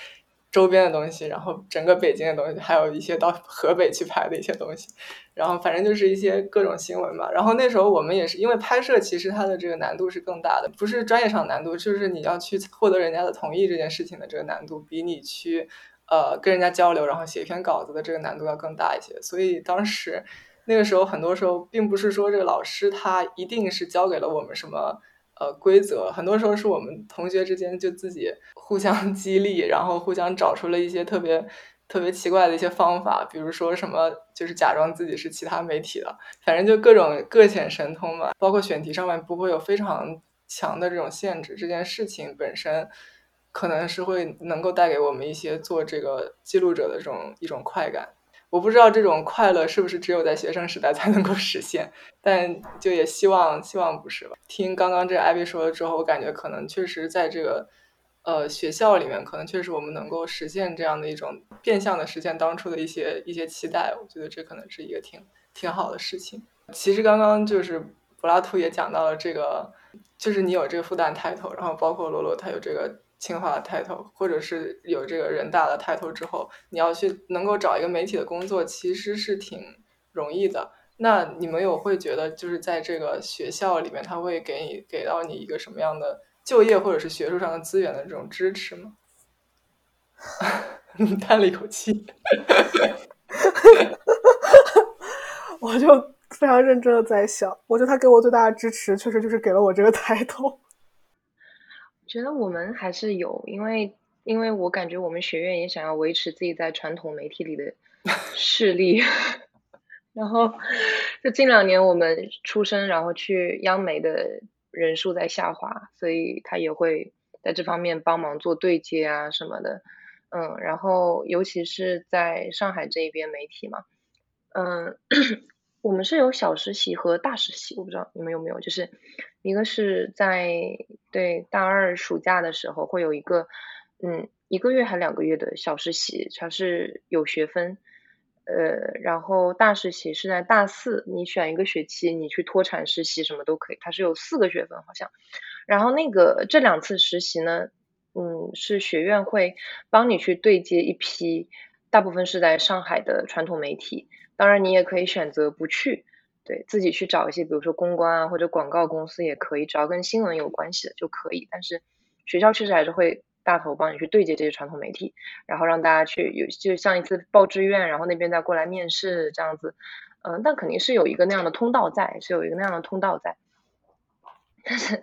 周边的东西，然后整个北京的东西，还有一些到河北去拍的一些东西，然后反正就是一些各种新闻吧。然后那时候我们也是因为拍摄，其实它的这个难度是更大的，不是专业上难度，就是你要去获得人家的同意这件事情的这个难度，比你去呃跟人家交流，然后写一篇稿子的这个难度要更大一些。所以当时那个时候，很多时候并不是说这个老师他一定是教给了我们什么。呃，规则很多时候是我们同学之间就自己互相 激励，然后互相找出了一些特别特别奇怪的一些方法，比如说什么就是假装自己是其他媒体的，反正就各种各显神通嘛。包括选题上面不会有非常强的这种限制，这件事情本身可能是会能够带给我们一些做这个记录者的这种一种快感。我不知道这种快乐是不是只有在学生时代才能够实现，但就也希望希望不是吧。听刚刚这艾比说了之后，我感觉可能确实在这个呃学校里面，可能确实我们能够实现这样的一种变相的实现当初的一些一些期待。我觉得这可能是一个挺挺好的事情。其实刚刚就是柏拉图也讲到了这个，就是你有这个复旦 title，然后包括罗罗他有这个。清华的 title，或者是有这个人大的 title 之后，你要去能够找一个媒体的工作，其实是挺容易的。那你们有会觉得，就是在这个学校里面，他会给你给到你一个什么样的就业或者是学术上的资源的这种支持吗？你 叹了一口气，我就非常认真的在想，我觉得他给我最大的支持，确实就是给了我这个 title。觉得我们还是有，因为因为我感觉我们学院也想要维持自己在传统媒体里的势力，然后就近两年我们出生然后去央媒的人数在下滑，所以他也会在这方面帮忙做对接啊什么的，嗯，然后尤其是在上海这一边媒体嘛，嗯。我们是有小实习和大实习，我不知道你们有没有，就是一个是在对大二暑假的时候会有一个，嗯，一个月还两个月的小实习，它是有学分，呃，然后大实习是在大四，你选一个学期，你去脱产实习什么都可以，它是有四个学分好像，然后那个这两次实习呢，嗯，是学院会帮你去对接一批，大部分是在上海的传统媒体。当然，你也可以选择不去，对自己去找一些，比如说公关啊或者广告公司也可以，只要跟新闻有关系的就可以。但是学校确实还是会大头帮你去对接这些传统媒体，然后让大家去有，就像一次报志愿，然后那边再过来面试这样子。嗯，但肯定是有一个那样的通道在，是有一个那样的通道在。但是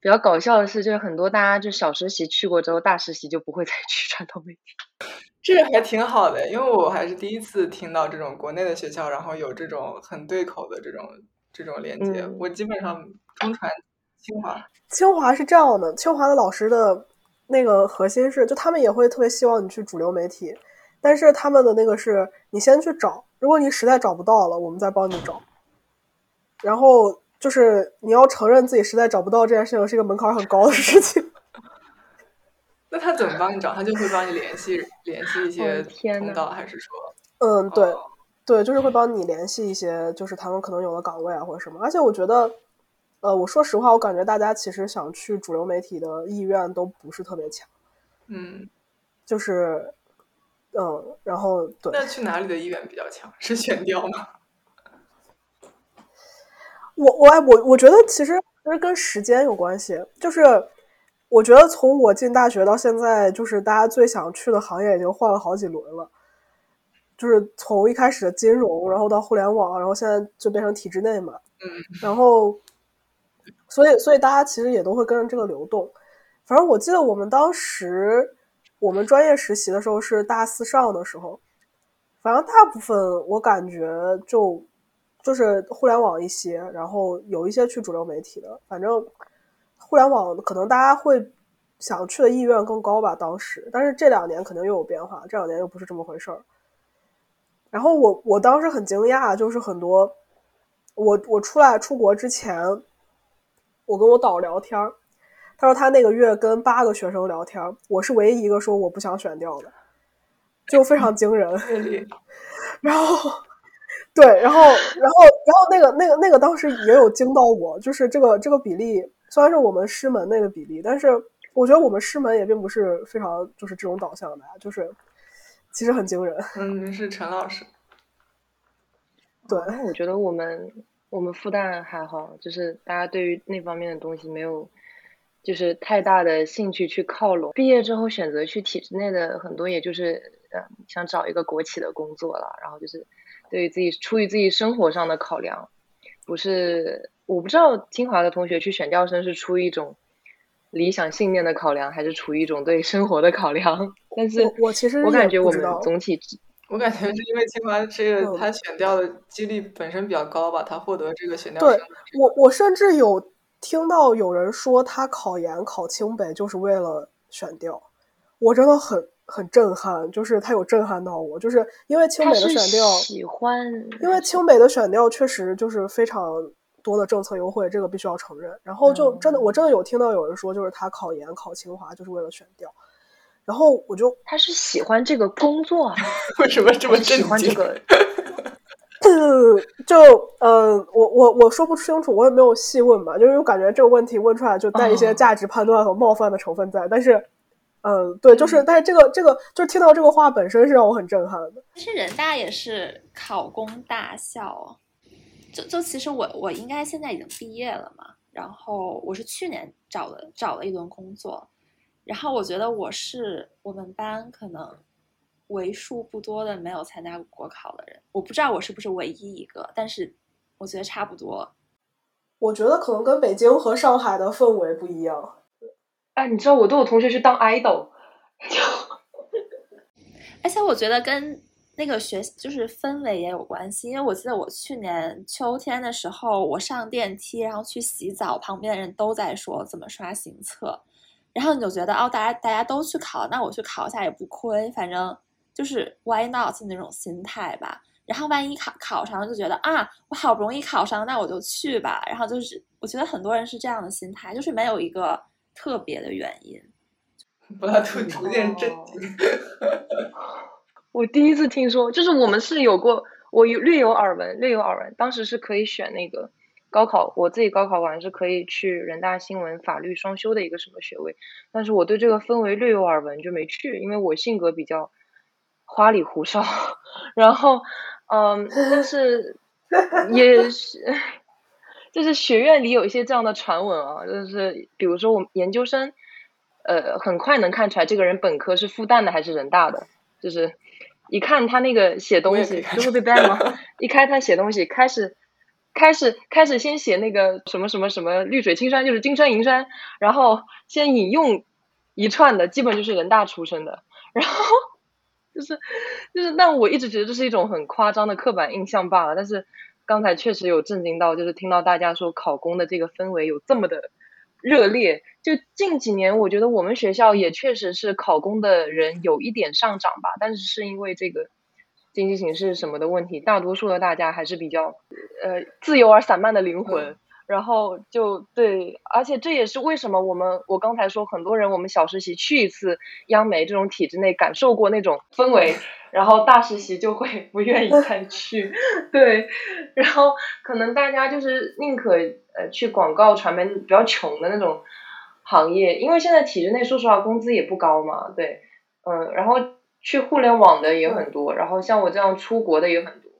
比较搞笑的是，就是很多大家就小实习去过之后，大实习就不会再 去传统媒体。这个还挺好的，因为我还是第一次听到这种国内的学校，然后有这种很对口的这种这种连接。我基本上中传、清华，清华是这样的，清华的老师的那个核心是，就他们也会特别希望你去主流媒体，但是他们的那个是你先去找，如果你实在找不到了，我们再帮你找。然后就是你要承认自己实在找不到这件事情是一个门槛很高的事情。那他怎么帮你找？他就会帮你联系联系一些通道，还是说？嗯，对，对，就是会帮你联系一些，就是他们可能有的岗位啊，或者什么。而且我觉得，呃，我说实话，我感觉大家其实想去主流媒体的意愿都不是特别强。嗯，就是，嗯，然后对。那去哪里的意愿比较强？是选调吗？我我我我觉得其实其实跟时间有关系，就是。我觉得从我进大学到现在，就是大家最想去的行业已经换了好几轮了。就是从一开始的金融，然后到互联网，然后现在就变成体制内嘛。嗯。然后，所以，所以大家其实也都会跟着这个流动。反正我记得我们当时我们专业实习的时候是大四上的时候，反正大部分我感觉就就是互联网一些，然后有一些去主流媒体的，反正。互联网可能大家会想去的意愿更高吧，当时，但是这两年肯定又有变化，这两年又不是这么回事儿。然后我我当时很惊讶，就是很多我我出来出国之前，我跟我导聊天，他说他那个月跟八个学生聊天，我是唯一一个说我不想选掉的，就非常惊人。然后对，然后然后然后那个那个那个当时也有惊到我，就是这个这个比例。虽然是我们师门那个比例，但是我觉得我们师门也并不是非常就是这种导向的，就是其实很惊人。嗯，是陈老师。对，那我觉得我们我们复旦还好，就是大家对于那方面的东西没有，就是太大的兴趣去靠拢。毕业之后选择去体制内的很多，也就是呃想找一个国企的工作了，然后就是对于自己出于自己生活上的考量，不是我不知道清华的同学去选调生是出于一种理想信念的考量，还是出于一种对生活的考量。但是我我其实我感觉我们总体我感觉是因为清华这个嗯他选调的几率本身比较高吧，他获得这个选调对。我我甚至有听到有人说他考研考清北就是为了选调，我真的很很震撼，就是他有震撼到我，就是因为清北的选调，喜欢，因为清北的选调确实就是非常多的政策优惠，这个必须要承认。然后就真的，我真的有听到有人说，就是他考研考清华就是为了选调，然后我就他是喜欢这个工作啊，为什么这么喜震惊？欢这个 就呃，我我我说不清楚，我也没有细问嘛，就是我感觉这个问题问出来就带一些哦价值判断和冒犯的成分在，但是。嗯，对，就是，但是这个这个，就是听到这个话本身是让我很震撼的。其实人大也是考公大校，就就其实我我应该现在已经毕业了嘛，然后我是去年找了找了一轮工作，然后我觉得我是我们班可能为数不多的没有参加过国考的人，我不知道我是不是唯一一个，但是我觉得差不多。我觉得可能跟北京和上海的氛围不一样。哎，你知道我都有同学去当 idol，就 而且我觉得跟那个学就是氛围也有关系，因为我记得我去年秋天的时候，我上电梯，然后去洗澡，旁边的人都在说怎么刷行测，然后你就觉得哦，大家大家都去考，那我去考一下也不亏，反正就是 why not 那种心态吧。然后万一考考上了，就觉得啊，我好不容易考上，那我就去吧。然后就是我觉得很多人是这样的心态，就是没有一个特别的原因。柏拉图逐渐震哦惊。我第一次听说，就是我们是有过，我有略有耳闻，略有耳闻。当时是可以选那个高考，我自己高考完是可以去人大新闻法律双修的一个什么学位，但是我对这个氛围略有耳闻，就没去，因为我性格比较花里胡哨，然后，嗯，但是 也是。就是学院里有一些这样的传闻啊，就是比如说我们研究生，呃，很快能看出来这个人本科是复旦的还是人大的，就是一看他那个写东西就会被 ban 吗？一开他写东西，开始开始开始先写那个什么什么什么绿水青山，就是金山银山，然后先引用一串的，基本就是人大出身的，然后就是就是，但我一直觉得这是一种很夸张的刻板印象罢了，但是。刚才确实有震惊到，就是听到大家说考公的这个氛围有这么的热烈。就近几年，我觉得我们学校也确实是考公的人有一点上涨吧，但是是因为这个经济形势什么的问题，大多数的大家还是比较呃自由而散漫的灵魂。嗯然后就对，而且这也是为什么我们我刚才说很多人我们小实习去一次央媒这种体制内感受过那种氛围，然后大实习就会不愿意再去，对，然后可能大家就是宁可呃去广告传媒比较穷的那种行业，因为现在体制内说实话工资也不高嘛，对，嗯，然后去互联网的也很多，然后像我这样出国的也很多，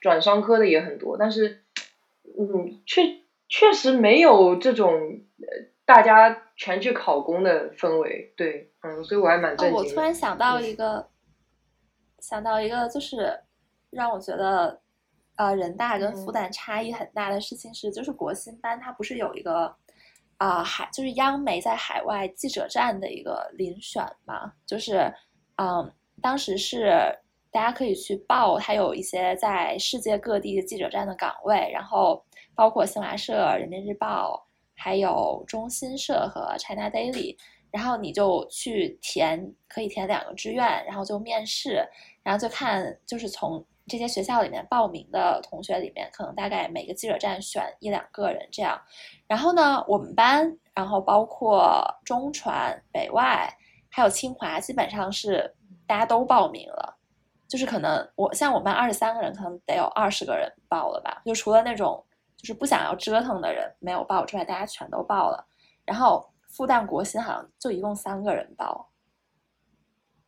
转商科的也很多，但是嗯，确。确实没有这种呃大家全去考公的氛围，对，嗯，所以我还蛮震哦，惊的。我突然想到一个，想到一个，就是让我觉得，呃，人大跟复嗯旦差异很大的事情是，就是国新班它不是有一个啊、海，就是央媒在海外记者站的一个遴选嘛，就是嗯，当时是大家可以去报，它有一些在世界各地的记者站的岗位，然后包括新华社、人民日报，还有中新社和 China Daily。然后你就去填，可以填两个志愿，然后就面试，然后就看就是从这些学校里面报名的同学里面，可能大概每个记者站选一两个人这样。然后呢，我们班，然后包括中传、北外，还有清华，基本上是大家都报名了。就是可能我像我们班二十三个人，可能得有二十个人报了吧？就除了那种就是不想要折腾的人没有报之外，大家全都报了。然后复旦国新好像就一共三个人报，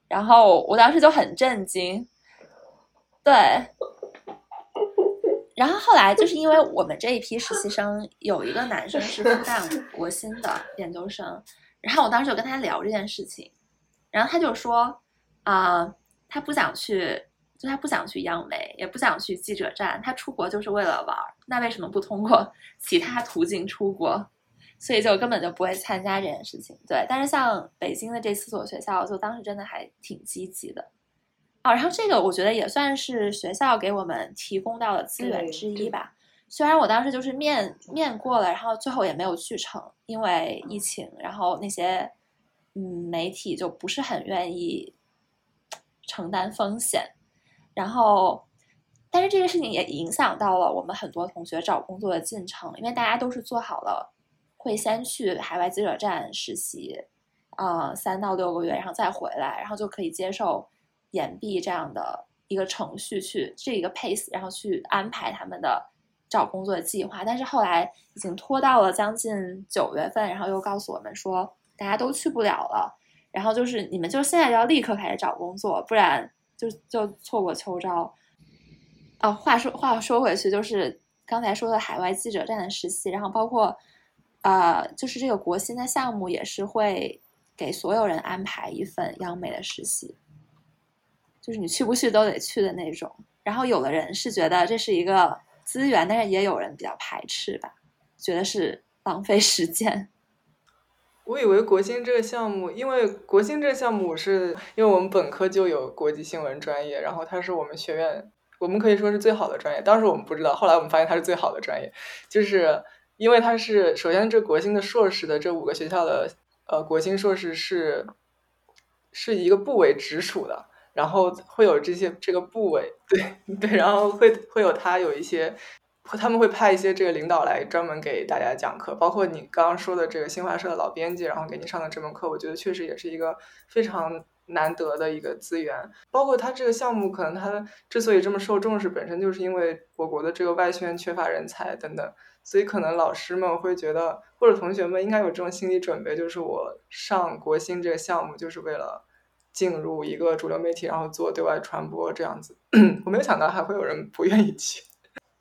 然后我当时就很震惊，对。然后后来就是因为我们这一批实习生有一个男生是复旦国新的研究生，然后我当时就跟他聊这件事情，然后他就说啊，他不想去，就他不想去央媒，也不想去记者站，他出国就是为了玩儿，那为什么不通过 其他途径出国？所以就根本就不会参加这件事情。对，但是像北京的这四所学校，就当时真的还挺积极的。啊，然后这个我觉得也算是学校给我们提供到的资源之一吧。虽然我当时就是面面过了，然后最后也没有去成，因为疫情，然后那些嗯媒体就不是很愿意承担风险。然后，但是这个事情也影响到了我们很多同学找工作的进程，因为大家都是做好了会先去海外记者站实习，啊，三到六个月，然后再回来，然后就可以接受。延毕这样的一个程序去这一个 pace，然后去安排他们的找工作的计划，但是后来已经拖到了将近九月份，然后又告诉我们说大家都去不了了，然后就是你们就现在要立刻开始找工作，不然就就错过秋招。啊，话说话说回去，就是刚才说的海外记者站的实习，然后包括呃，就是这个国新的项目也是会给所有人安排一份央美的实习。就是你去不去都得去的那种，然后有的人是觉得这是一个资源，但是也有人比较排斥吧，觉得是浪费时间。我以为国新这个项目，因为国新这个项目是因为我们本科就有国际新闻专业，然后它是我们学院，我们可以说是最好的专业。当时我们不知道，后来我们发现它是最好的专业，就是因为它是首先这国新的硕士的这五个学校的呃国新硕士是是一个部委直属的。然后会有这些这个部委，对对，然后会会有它有一些，他们会派一些这个领导来专门给大家讲课，包括你刚刚说的这个新华社的老编辑，然后给你上的这门课，我觉得确实也是一个非常难得的一个资源。包括他这个项目，可能他之所以这么受重视，本身就是因为我国的这个外宣缺乏人才等等，所以可能老师们会觉得，或者同学们应该有这种心理准备，就是我上国新这个项目就是为了。进入一个主流媒体，然后做对外传播这样子，我没有想到还会有人不愿意去。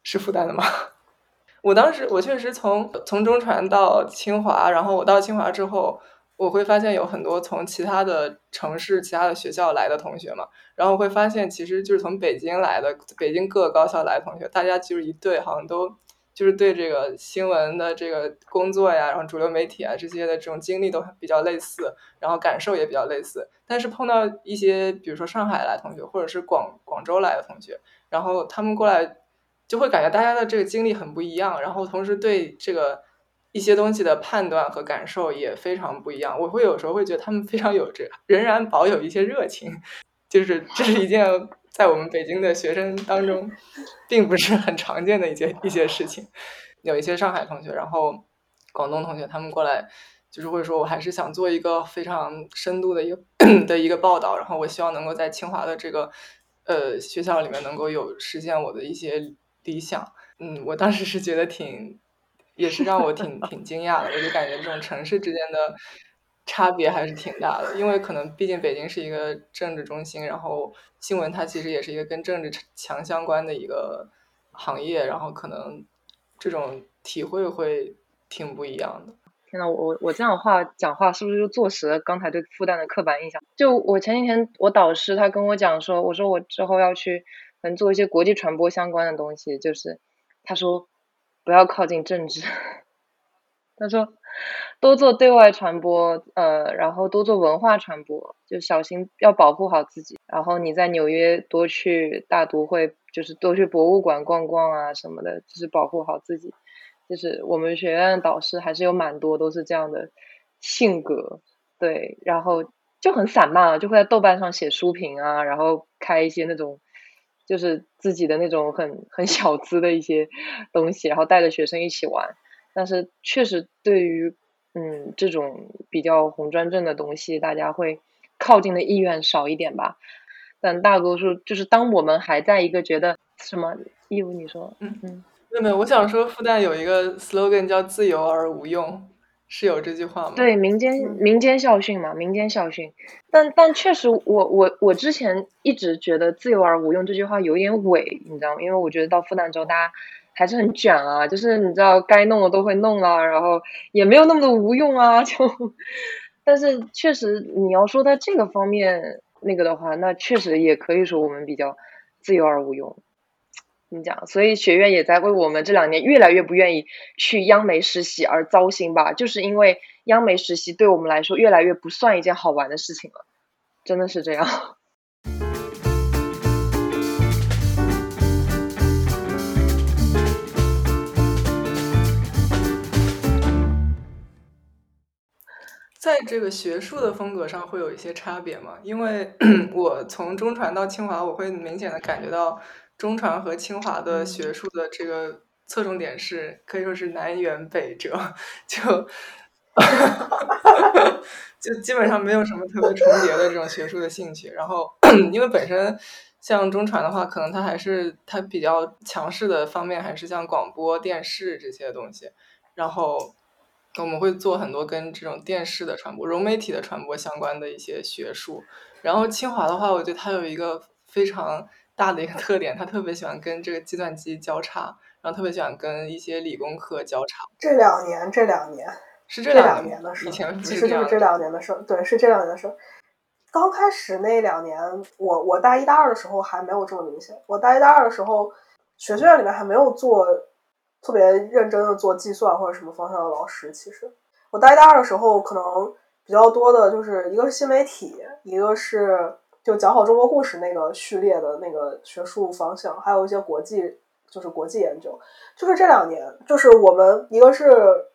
是复旦的吗？我当时我确实从从中传到清华，然后我到清华之后，我会发现有很多从其他的城市、其他的学校来的同学嘛，然后我会发现其实就是从北京来的，北京各个高校来的同学，大家就是一对，好像都。就是对这个新闻的这个工作呀，然后主流媒体啊这些的这种经历都比较类似，然后感受也比较类似。但是碰到一些，比如说上海来同学，或者是广广州来的同学，然后他们过来，就会感觉大家的这个经历很不一样，然后同时对这个一些东西的判断和感受也非常不一样。我会有时候会觉得他们非常有这，仍然保有一些热情，就是这是一件。在我们北京的学生当中，并不是很常见的一件一些事情。有一些上海同学，然后广东同学，他们过来就是会说，我还是想做一个非常深度的一个 的一个报道，然后我希望能够在清华的这个呃学校里面能够有实现我的一些理想。嗯，我当时是觉得挺，也是让我挺 挺惊讶的，我就感觉这种城市之间的。差别还是挺大的，因为可能毕竟北京是一个政治中心，然后新闻它其实也是一个跟政治强相关的一个行业，然后可能这种体会会挺不一样的。天呐，我我这样话讲话是不是就坐实了刚才对复旦的刻板印象？就我前几天我导师他跟我讲说，我说我之后要去能做一些国际传播相关的东西，就是他说不要靠近政治，他说。多做对外传播，呃，然后多做文化传播，就小心要保护好自己。然后你在纽约多去大都会，就是多去博物馆逛逛啊什么的，就是保护好自己。就是我们学院导师还是有蛮多都是这样的性格，对，然后就很散漫啊，就会在豆瓣上写书评啊，然后开一些那种就是自己的那种很很小资的一些东西，然后带着学生一起玩。但是确实，对于嗯这种比较红专证的东西，大家会靠近的意愿少一点吧。但大多数就是当我们还在一个觉得什么义务，你说，嗯嗯，妹妹，我想说复旦有一个 slogan 叫“自由而无用”，是有这句话吗？对，民间民间校训嘛，民间校训。但但确实，我我我之前一直觉得“自由而无用”这句话有点伪，你知道吗？因为我觉得到复旦之后，大家还是很卷啊，就是你知道该弄的都会弄啊，然后也没有那么多无用啊，就。但是确实，你要说在这个方面那个的话，那确实也可以说我们比较自由而无用。你讲，所以学院也在为我们这两年越来越不愿意去央媒实习而糟心吧？就是因为央媒实习对我们来说越来越不算一件好玩的事情了，真的是这样。在这个学术的风格上会有一些差别吗？因为 我从中传到清华，我会明显的感觉到。中传和清华的学术的这个侧重点是可以说是南辕北辙，就 就基本上没有什么特别重叠的这种学术的兴趣。然后，因为本身像中传的话，可能它还是它比较强势的方面，还是像广播电视这些东西。然后我们会做很多跟这种电视的传播、融媒体的传播相关的一些学术。然后清华的话，我觉得它有一个非常。大的一个特点，他特别喜欢跟这个计算机交叉，然后特别喜欢跟一些理工科交叉。这两年，这两年是这两年的事，以前其实就是这两年的事。对，是这两年的事。刚开始那两年，我我大一大二的时候还没有这么明显。我大一大二的时候，学院里面还没有做特别认真的做计算或者什么方向的老师。其实我大一大二的时候，可能比较多的就是一个是新媒体，一个是。就讲好中国故事那个序列的那个学术方向，还有一些国际，就是国际研究。就是这两年，就是我们一个是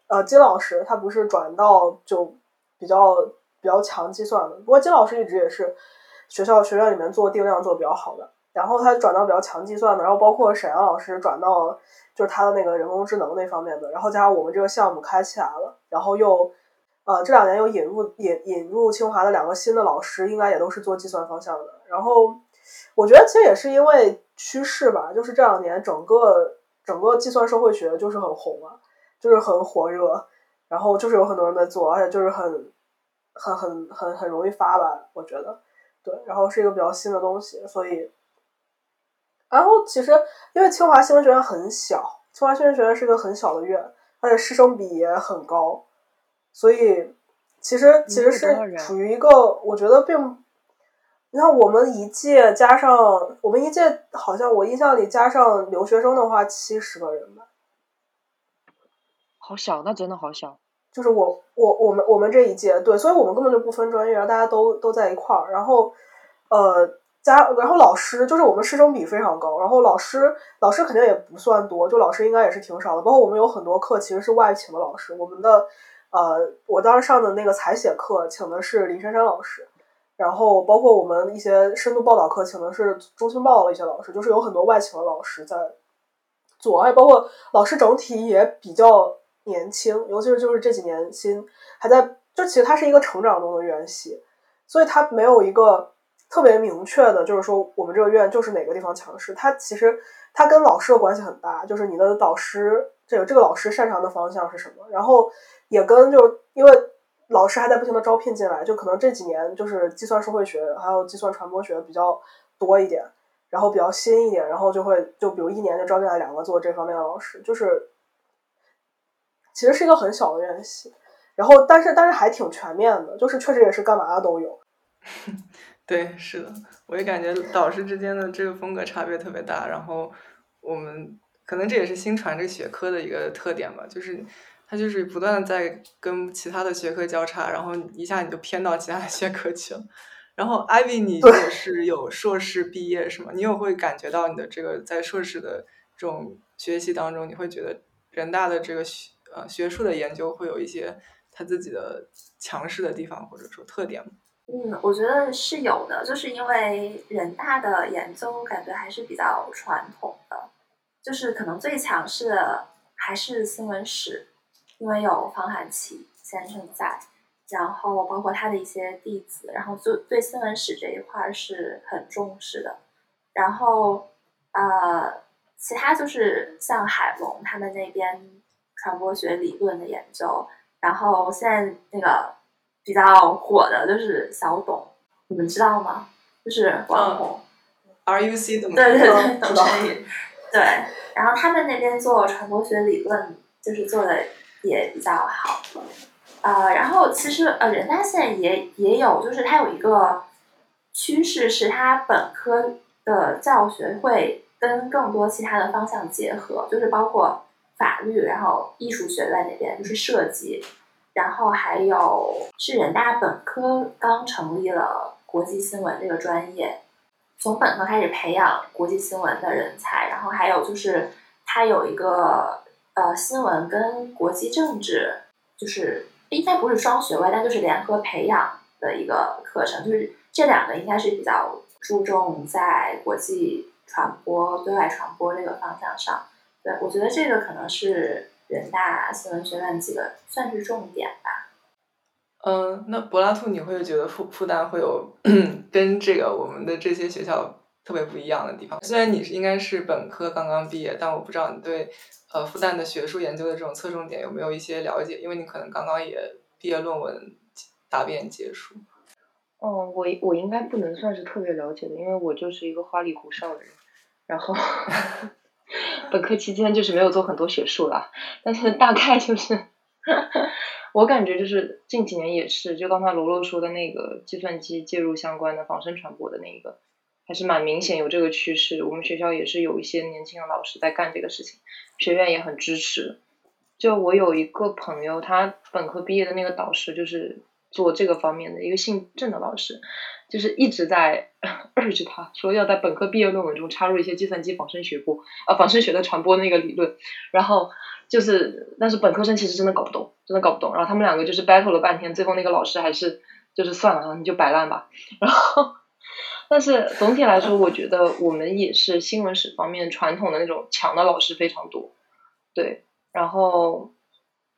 呃金老师，他不是转到就比较比较强计算的。不过金老师一直也是学校学院里面做定量做比较好的。然后他转到比较强计算的，然后包括沈阳老师转到就是他的那个人工智能那方面的。然后加上我们这个项目开起来了，然后又。呃，这两年又引入引引入清华的两个新的老师，应该也都是做计算方向的。然后，我觉得其实也是因为趋势吧，就是这两年整个整个计算社会学就是很红啊，就是很火热，然后就是有很多人在做，而且就是很很很很很容易发吧，我觉得，对，然后是一个比较新的东西，所以，然后其实因为清华新闻学院很小，清华新闻学院是个很小的院，而且师生比也很高。所以，其实其实是处于一个，我觉得并，你看我们一届加上我们一届，好像我印象里加上留学生的话，七十个人吧，好小，那真的好小。就是我我我们我们这一届，对，所以我们根本就不分专业，大家都都在一块儿，然后，呃。加，然后老师就是我们师生比非常高，然后老师老师肯定也不算多，就老师应该也是挺少的。包括我们有很多课其实是外请的老师，我们的呃，我当时上的那个采写课请的是林珊珊老师，然后包括我们一些深度报道课请的是中青报的一些老师，就是有很多外请的老师在做，还包括老师整体也比较年轻，尤其是就是这几年新还在，就其实它是一个成长中的院系，所以它没有一个。特别明确的，就是说我们这个院就是哪个地方强势，它其实它跟老师的关系很大，就是你的导师这个这个老师擅长的方向是什么，然后也跟就因为老师还在不停的招聘进来，就可能这几年就是计算社会学还有计算传播学比较多一点，然后比较新一点，然后就会就比如一年就招进来两个做这方面的老师，就是其实是一个很小的院系，然后但是但是还挺全面的，就是确实也是干嘛的都有。对，是的，我也感觉导师之间的这个风格差别特别大。然后我们可能这也是新传这个学科的一个特点吧，就是它就是不断的在跟其他的学科交叉，然后一下你就偏到其他的学科去了。然后，Ivy，你也是有硕士毕业是吗？你有会感觉到你的这个在硕士的这种学习当中，你会觉得人大的这个学呃学术的研究会有一些他自己的强势的地方或者说特点吗？嗯，我觉得是有的，就是因为人大的研究感觉还是比较传统的，就是可能最强势的还是新闻史，因为有方寒奇先生在，然后包括他的一些弟子，然后就对新闻史这一块是很重视的。然后呃，其他就是像海龙他们那边传播学理论的研究，然后现在那个比较火的就是小董，你们知道吗？就是网红。RUC 的？对对对，知道董晨宇，对，然后他们那边做传播学理论，就是做的也比较好。呃，然后其实呃，人大现在也也有，就是它有一个趋势，是它本科的教学会跟更多其他的方向结合，就是包括法律，然后艺术学院那边就是设计，然后还有是人大本科刚成立了国际新闻这个专业，从本科开始培养国际新闻的人才，然后还有就是它有一个呃新闻跟国际政治，就是应该不是双学位，但就是联合培养的一个课程，就是这两个应该是比较注重在国际传播、对外传播这个方向上。对我觉得这个可能是人大新闻学院几个算是重点吧。嗯，那柏拉图，你会觉得复复旦会有 跟这个我们的这些学校特别不一样的地方？虽然你是应该是本科刚刚毕业，但我不知道你对呃复旦的学术研究的这种侧重点有没有一些了解？因为你可能刚刚也毕业论文答辩结束。哦，我我应该不能算是特别了解的，因为我就是一个花里胡哨的人，然后 本科期间就是没有做很多学术啦，但是大概就是我感觉就是近几年也是，就刚才罗罗说的那个计算机介入相关的仿生传播的那个，还是蛮明显有这个趋势。我们学校也是有一些年轻的老师在干这个事情，学院也很支持。就我有一个朋友，他本科毕业的那个导师就是做这个方面的一个姓郑的老师，就是一直在 urge 他说要在本科毕业论文中插入一些计算机仿生学播啊仿生学的传播那个理论，然后就是但是本科生其实真的搞不懂，真的搞不懂，然后他们两个就是 battle 了半天，最后那个老师还是就是算了，你就摆烂吧，然后。但是总体来说，我觉得我们也是新闻史方面传统的那种强的老师非常多，对，然后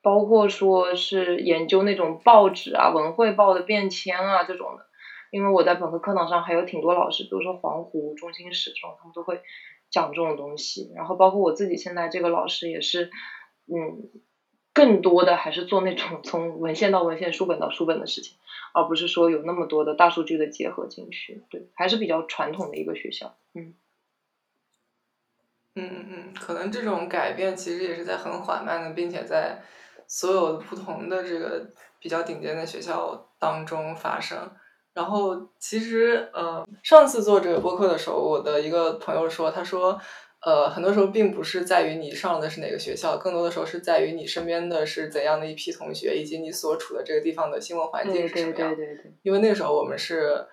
包括说是研究那种报纸啊、文汇报的变迁啊这种的，因为我在本科课堂上还有挺多老师，比如说黄湖、中心史这种，他们都会讲这种东西。然后包括我自己现在这个老师也是，嗯，更多的还是做那种从文献到文献、书本到书本的事情，而不是说有那么多的大数据的结合进去。对，还是比较传统的一个学校。嗯。嗯嗯，可能这种改变其实也是在很缓慢的，并且在所有的不同的这个比较顶尖的学校当中发生。然后其实呃，上次做这个播客的时候，我的一个朋友说，他说呃，很多时候并不是在于你上的是哪个学校，更多的时候是在于你身边的是怎样的一批同学，以及你所处的这个地方的新闻环境是什么样。对对对对。因为那个时候我们是。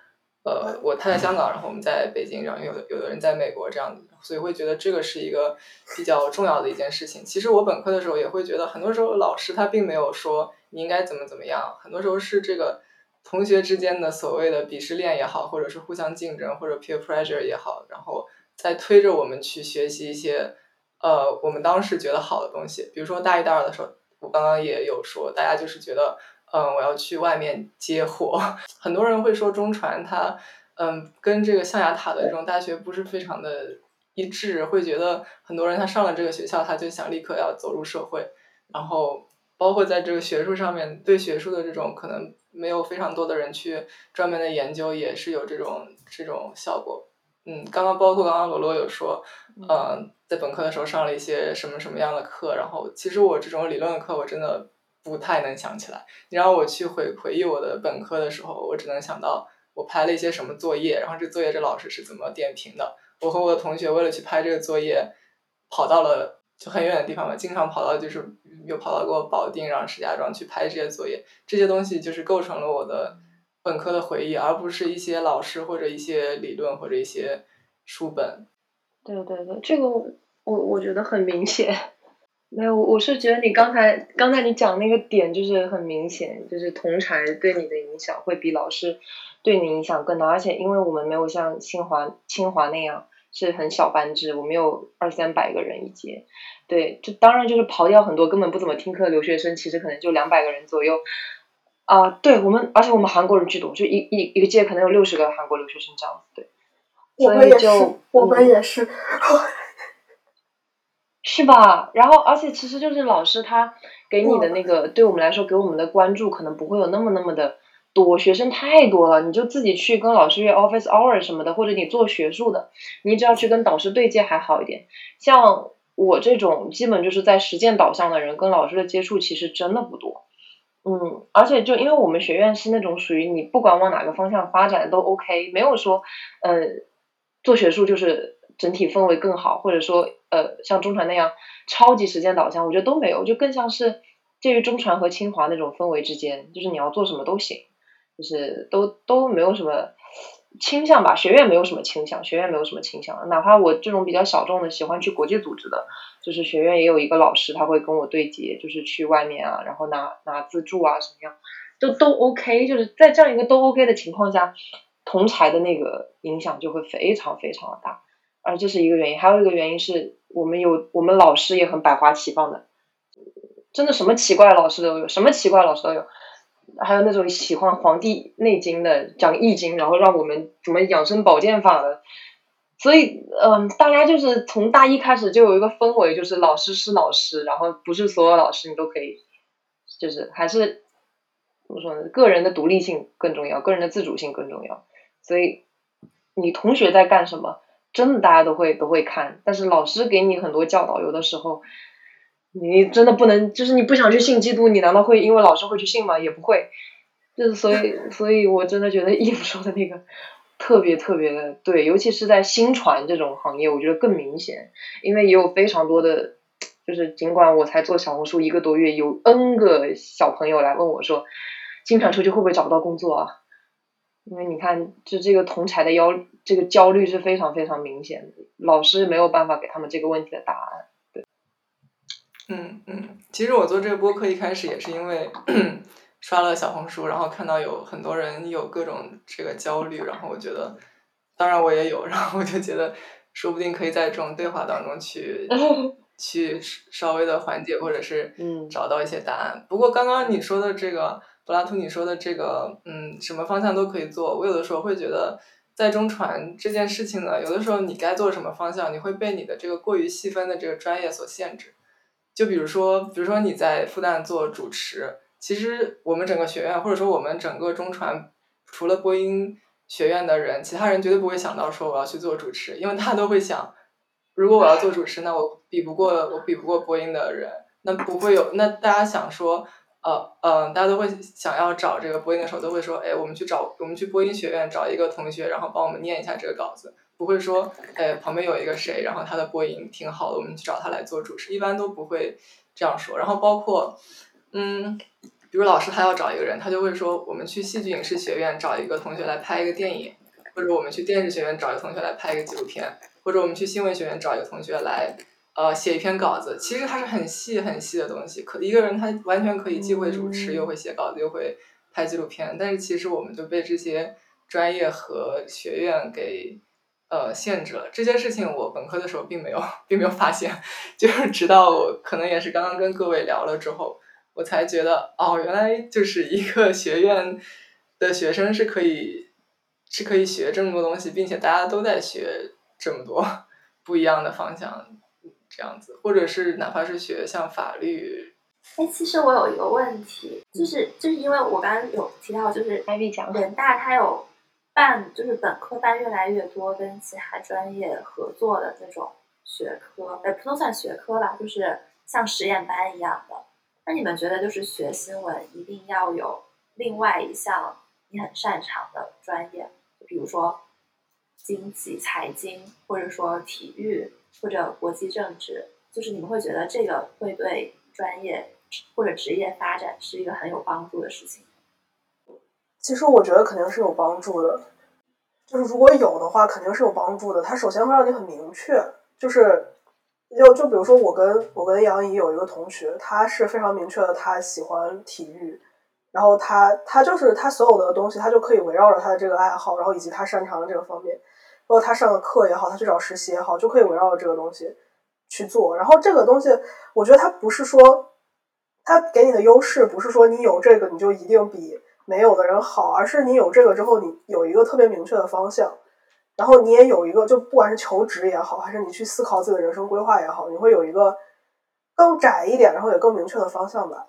呃，我他在香港，然后我们在北京，然后有的有的人在美国，这样子，所以会觉得这个是一个比较重要的一件事情。其实我本科的时候也会觉得，很多时候老师他并没有说你应该怎么怎么样，很多时候是这个同学之间的所谓的鄙视链也好，或者是互相竞争或者 peer pressure 也好，然后在推着我们去学习一些呃我们当时觉得好的东西。比如说大一、大二的时候，我刚刚也有说，大家就是觉得。嗯，我要去外面接活。很多人会说中传它，嗯，跟这个象牙塔的这种大学不是非常的一致，会觉得很多人他上了这个学校，他就想立刻要走入社会，然后包括在这个学术上面，对学术的这种可能没有非常多的人去专门的研究，也是有这种这种效果。嗯，刚刚包括刚刚罗罗有说，嗯，在本科的时候上了一些什么什么样的课，然后其实我这种理论的课，我真的。不太能想起来，你让我去回回忆我的本科的时候，我只能想到我拍了一些什么作业，然后这作业这老师是怎么点评的。我和我的同学为了去拍这个作业，跑到了就很远的地方嘛，经常跑到就是又跑到过保定，然后石家庄去拍这些作业，这些东西就是构成了我的本科的回忆，而不是一些老师或者一些理论或者一些书本。对对对，这个我我觉得很明显。没有，我是觉得你刚才刚才你讲那个点就是很明显，就是同才对你的影响会比老师对你影响更大，而且因为我们没有像清华清华那样是很小班制，我们有二三百个人一节，对，就当然就是刨掉很多根本不怎么听课的留学生，其实可能就两百个人左右。啊，对我们，而且我们韩国人居多，就一一一个届可能有六十个韩国留学生这样子，对。我们也是，我们也是。是吧？然后，而且其实就是老师他给你的那个，对我们来说，给我们的关注可能不会有那么那么的多，学生太多了，你就自己去跟老师约 office hour 什么的，或者你做学术的，你只要去跟导师对接还好一点。像我这种基本就是在实践导向的人，跟老师的接触其实真的不多。嗯，而且就因为我们学院是那种属于你不管往哪个方向发展都 OK，没有说呃做学术就是整体氛围更好，或者说呃像中传那样超级实践导向，我觉得都没有，就更像是介于中传和清华那种氛围之间，就是你要做什么都行，就是都都没有什么倾向吧，学院没有什么倾向，学院没有什么倾向，哪怕我这种比较小众的喜欢去国际组织的。就是学院也有一个老师，他会跟我对接，就是去外面啊，然后拿拿资助啊，什么样，都都 OK。就是在这样一个都 OK 的情况下，同才的那个影响就会非常非常的大，而这是一个原因。还有一个原因是我们有我们老师也很百花齐放的，真的什么奇怪老师都有，什么奇怪老师都有。还有那种喜欢《黄帝内经》的，讲《易经》，然后让我们怎么养生保健法的。所以，嗯，大家就是从大一开始就有一个氛围，就是老师是老师，然后不是所有老师你都可以，就是还是怎么说呢？个人的独立性更重要，个人的自主性更重要。所以，你同学在干什么，真的大家都会都会看。但是老师给你很多教导，有的时候你真的不能，就是你不想去信基督，你难道会因为老师会去信吗？也不会。就是所以，所以我真的觉得义父说的那个。特别特别的对，尤其是在新传这种行业，我觉得更明显，因为也有非常多的，就是尽管我才做小红书一个多月，有 N 个小朋友来问我说，新传出去会不会找不到工作啊？因为你看，就这个同才的焦这个焦虑是非常非常明显的，老师没有办法给他们这个问题的答案。对，嗯嗯，其实我做这个播客一开始也是因为。刷了小红书，然后看到有很多人有各种这个焦虑，然后我觉得，当然我也有，然后我就觉得，说不定可以在这种对话当中去 去稍微的缓解，或者是找到一些答案。不过刚刚你说的这个柏拉图，你说的这个，嗯，什么方向都可以做。我有的时候会觉得，在中传这件事情呢，有的时候你该做什么方向，你会被你的这个过于细分的这个专业所限制。就比如说，比如说你在复旦做主持。其实我们整个学院，或者说我们整个中传，除了播音学院的人，其他人绝对不会想到说我要去做主持，因为他都会想，如果我要做主持，那我比不过我比不过播音的人，那不会有，那大家想说，呃嗯，大家都会想要找这个播音的时候，都会说，哎，我们去找我们去播音学院找一个同学，然后帮我们念一下这个稿子，不会说，哎，旁边有一个谁，然后他的播音挺好的，我们去找他来做主持，一般都不会这样说，然后包括。嗯，比如老师他要找一个人，他就会说，我们去戏剧影视学院找一个同学来拍一个电影，或者我们去电视学院找一个同学来拍一个纪录片，或者我们去新闻学院找一个同学来，呃，写一篇稿子。其实它是很细很细的东西，可一个人他完全可以既会主持，又会写稿子，又会拍纪录片。但是其实我们就被这些专业和学院给呃限制了。这件事情我本科的时候并没有并没有发现，就是直到我可能也是刚刚跟各位聊了之后。我才觉得哦，原来就是一个学院的学生是可以是可以学这么多东西，并且大家都在学这么多 不一样的方向，这样子，或者是哪怕是学像法律。哎，其实我有一个问题，就是就是因为我刚刚有提到，就是人大它有办，就是本科办越来越多跟其他专业合作的这种学科，哎，不能算学科吧，就是像实验班一样的。那你们觉得，就是学新闻一定要有另外一项你很擅长的专业，就比如说经济、财经，或者说体育或者国际政治，就是你们会觉得这个会对专业或者职业发展是一个很有帮助的事情？其实我觉得肯定是有帮助的，就是如果有的话，肯定是有帮助的。它首先会让你很明确，就是。就就比如说，我跟我跟杨怡有一个同学，他是非常明确的，他喜欢体育，然后他他就是他所有的东西，他就可以围绕着他的这个爱好，然后以及他擅长的这个方面，包括他上的课也好，他去找实习也好，就可以围绕着这个东西去做。然后这个东西，我觉得他不是说他给你的优势，不是说你有这个你就一定比没有的人好，而是你有这个之后，你有一个特别明确的方向。然后你也有一个，就不管是求职也好，还是你去思考自己的人生规划也好，你会有一个更窄一点，然后也更明确的方向吧。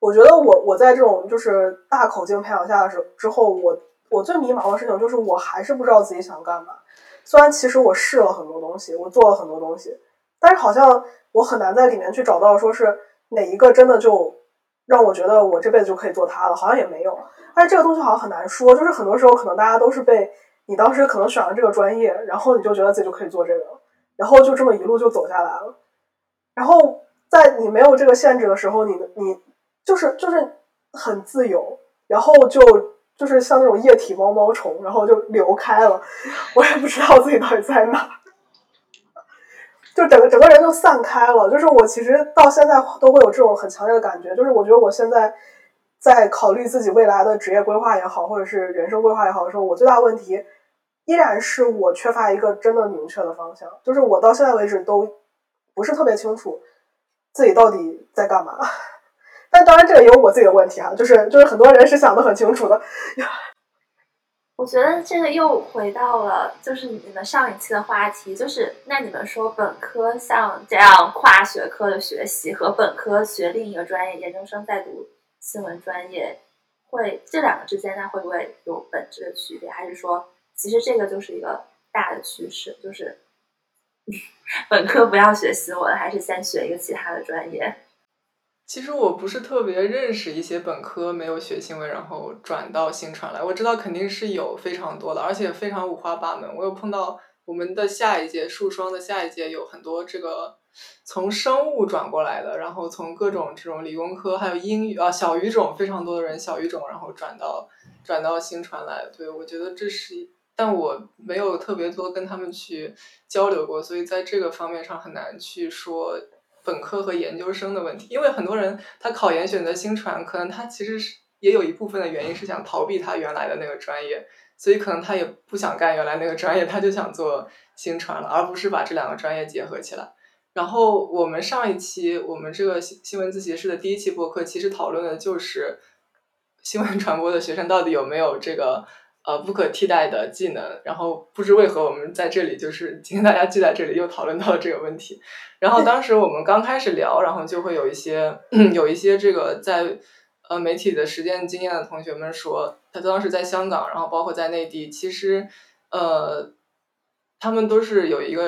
我觉得我我在这种就是大口径培养下的时之后，我我最迷茫的事情就是我还是不知道自己想干嘛。虽然其实我试了很多东西，我做了很多东西，但是好像我很难在里面去找到说是哪一个真的就让我觉得我这辈子就可以做它了，好像也没有。但是这个东西好像很难说，就是很多时候可能大家都是被你当时可能选了这个专业，然后你就觉得自己就可以做这个，然后就这么一路就走下来了。然后在你没有这个限制的时候，你你就是就是很自由，然后就就是像那种液体毛毛虫，然后就流开了，我也不知道自己到底在哪，就整个整个人就散开了。就是我其实到现在都会有这种很强烈的感觉，就是我觉得我现在在考虑自己未来的职业规划也好，或者是人生规划也好的时候，我最大问题依然是我缺乏一个真的明确的方向，就是我到现在为止都不是特别清楚自己到底在干嘛。但当然，这个也有我自己的问题哈，就是就是很多人是想的很清楚的。我觉得这个又回到了就是你们上一期的话题，就是那你们说本科像这样跨学科的学习和本科学另一个专业，研究生在读新闻专业，会这两个之间那会不会有本质的区别？还是说其实这个就是一个大的趋势，就是 本科不要学新闻，还是先学一个其他的专业？其实我不是特别认识一些本科没有学新闻，然后转到新传来。我知道肯定是有非常多的，而且非常五花八门。我有碰到我们的下一届数双的下一届有很多这个从生物转过来的，然后从各种这种理工科还有英语啊小语种非常多的人小语种，然后转到转到新传来。对我觉得这是，但我没有特别多跟他们去交流过，所以在这个方面上很难去说。本科和研究生的问题，因为很多人他考研选择新传，可能他其实是也有一部分的原因是想逃避他原来的那个专业，所以可能他也不想干原来那个专业，他就想做新传了，而不是把这两个专业结合起来。然后我们上一期我们这个新新闻自习室的第一期播客，其实讨论的就是新闻传播的学生到底有没有这个。呃，不可替代的技能，然后不知为何我们在这里就是今天大家聚在这里又讨论到了这个问题。然后当时我们刚开始聊，然后就会有一些 有一些这个在呃媒体的实践经验的同学们说，他当时在香港，然后包括在内地，其实呃他们都是有一个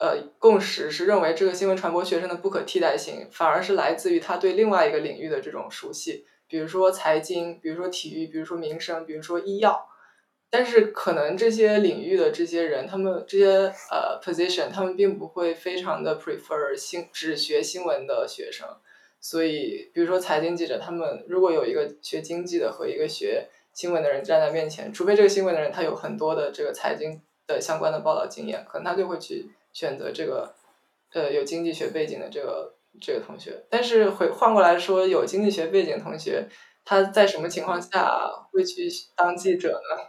呃共识，是认为这个新闻传播学生的不可替代性，反而是来自于他对另外一个领域的这种熟悉，比如说财经，比如说体育，比如说民生，比如说医药。但是可能这些领域的这些人，他们这些呃 position，他们并不会非常的 prefer 新只学新闻的学生，所以比如说财经记者，他们如果有一个学经济的和一个学新闻的人站在面前，除非这个新闻的人他有很多的这个财经的相关的报道经验，可能他就会去选择这个呃有经济学背景的这个这个同学。但是回换过来说，有经济学背景同学，他在什么情况下会去当记者呢？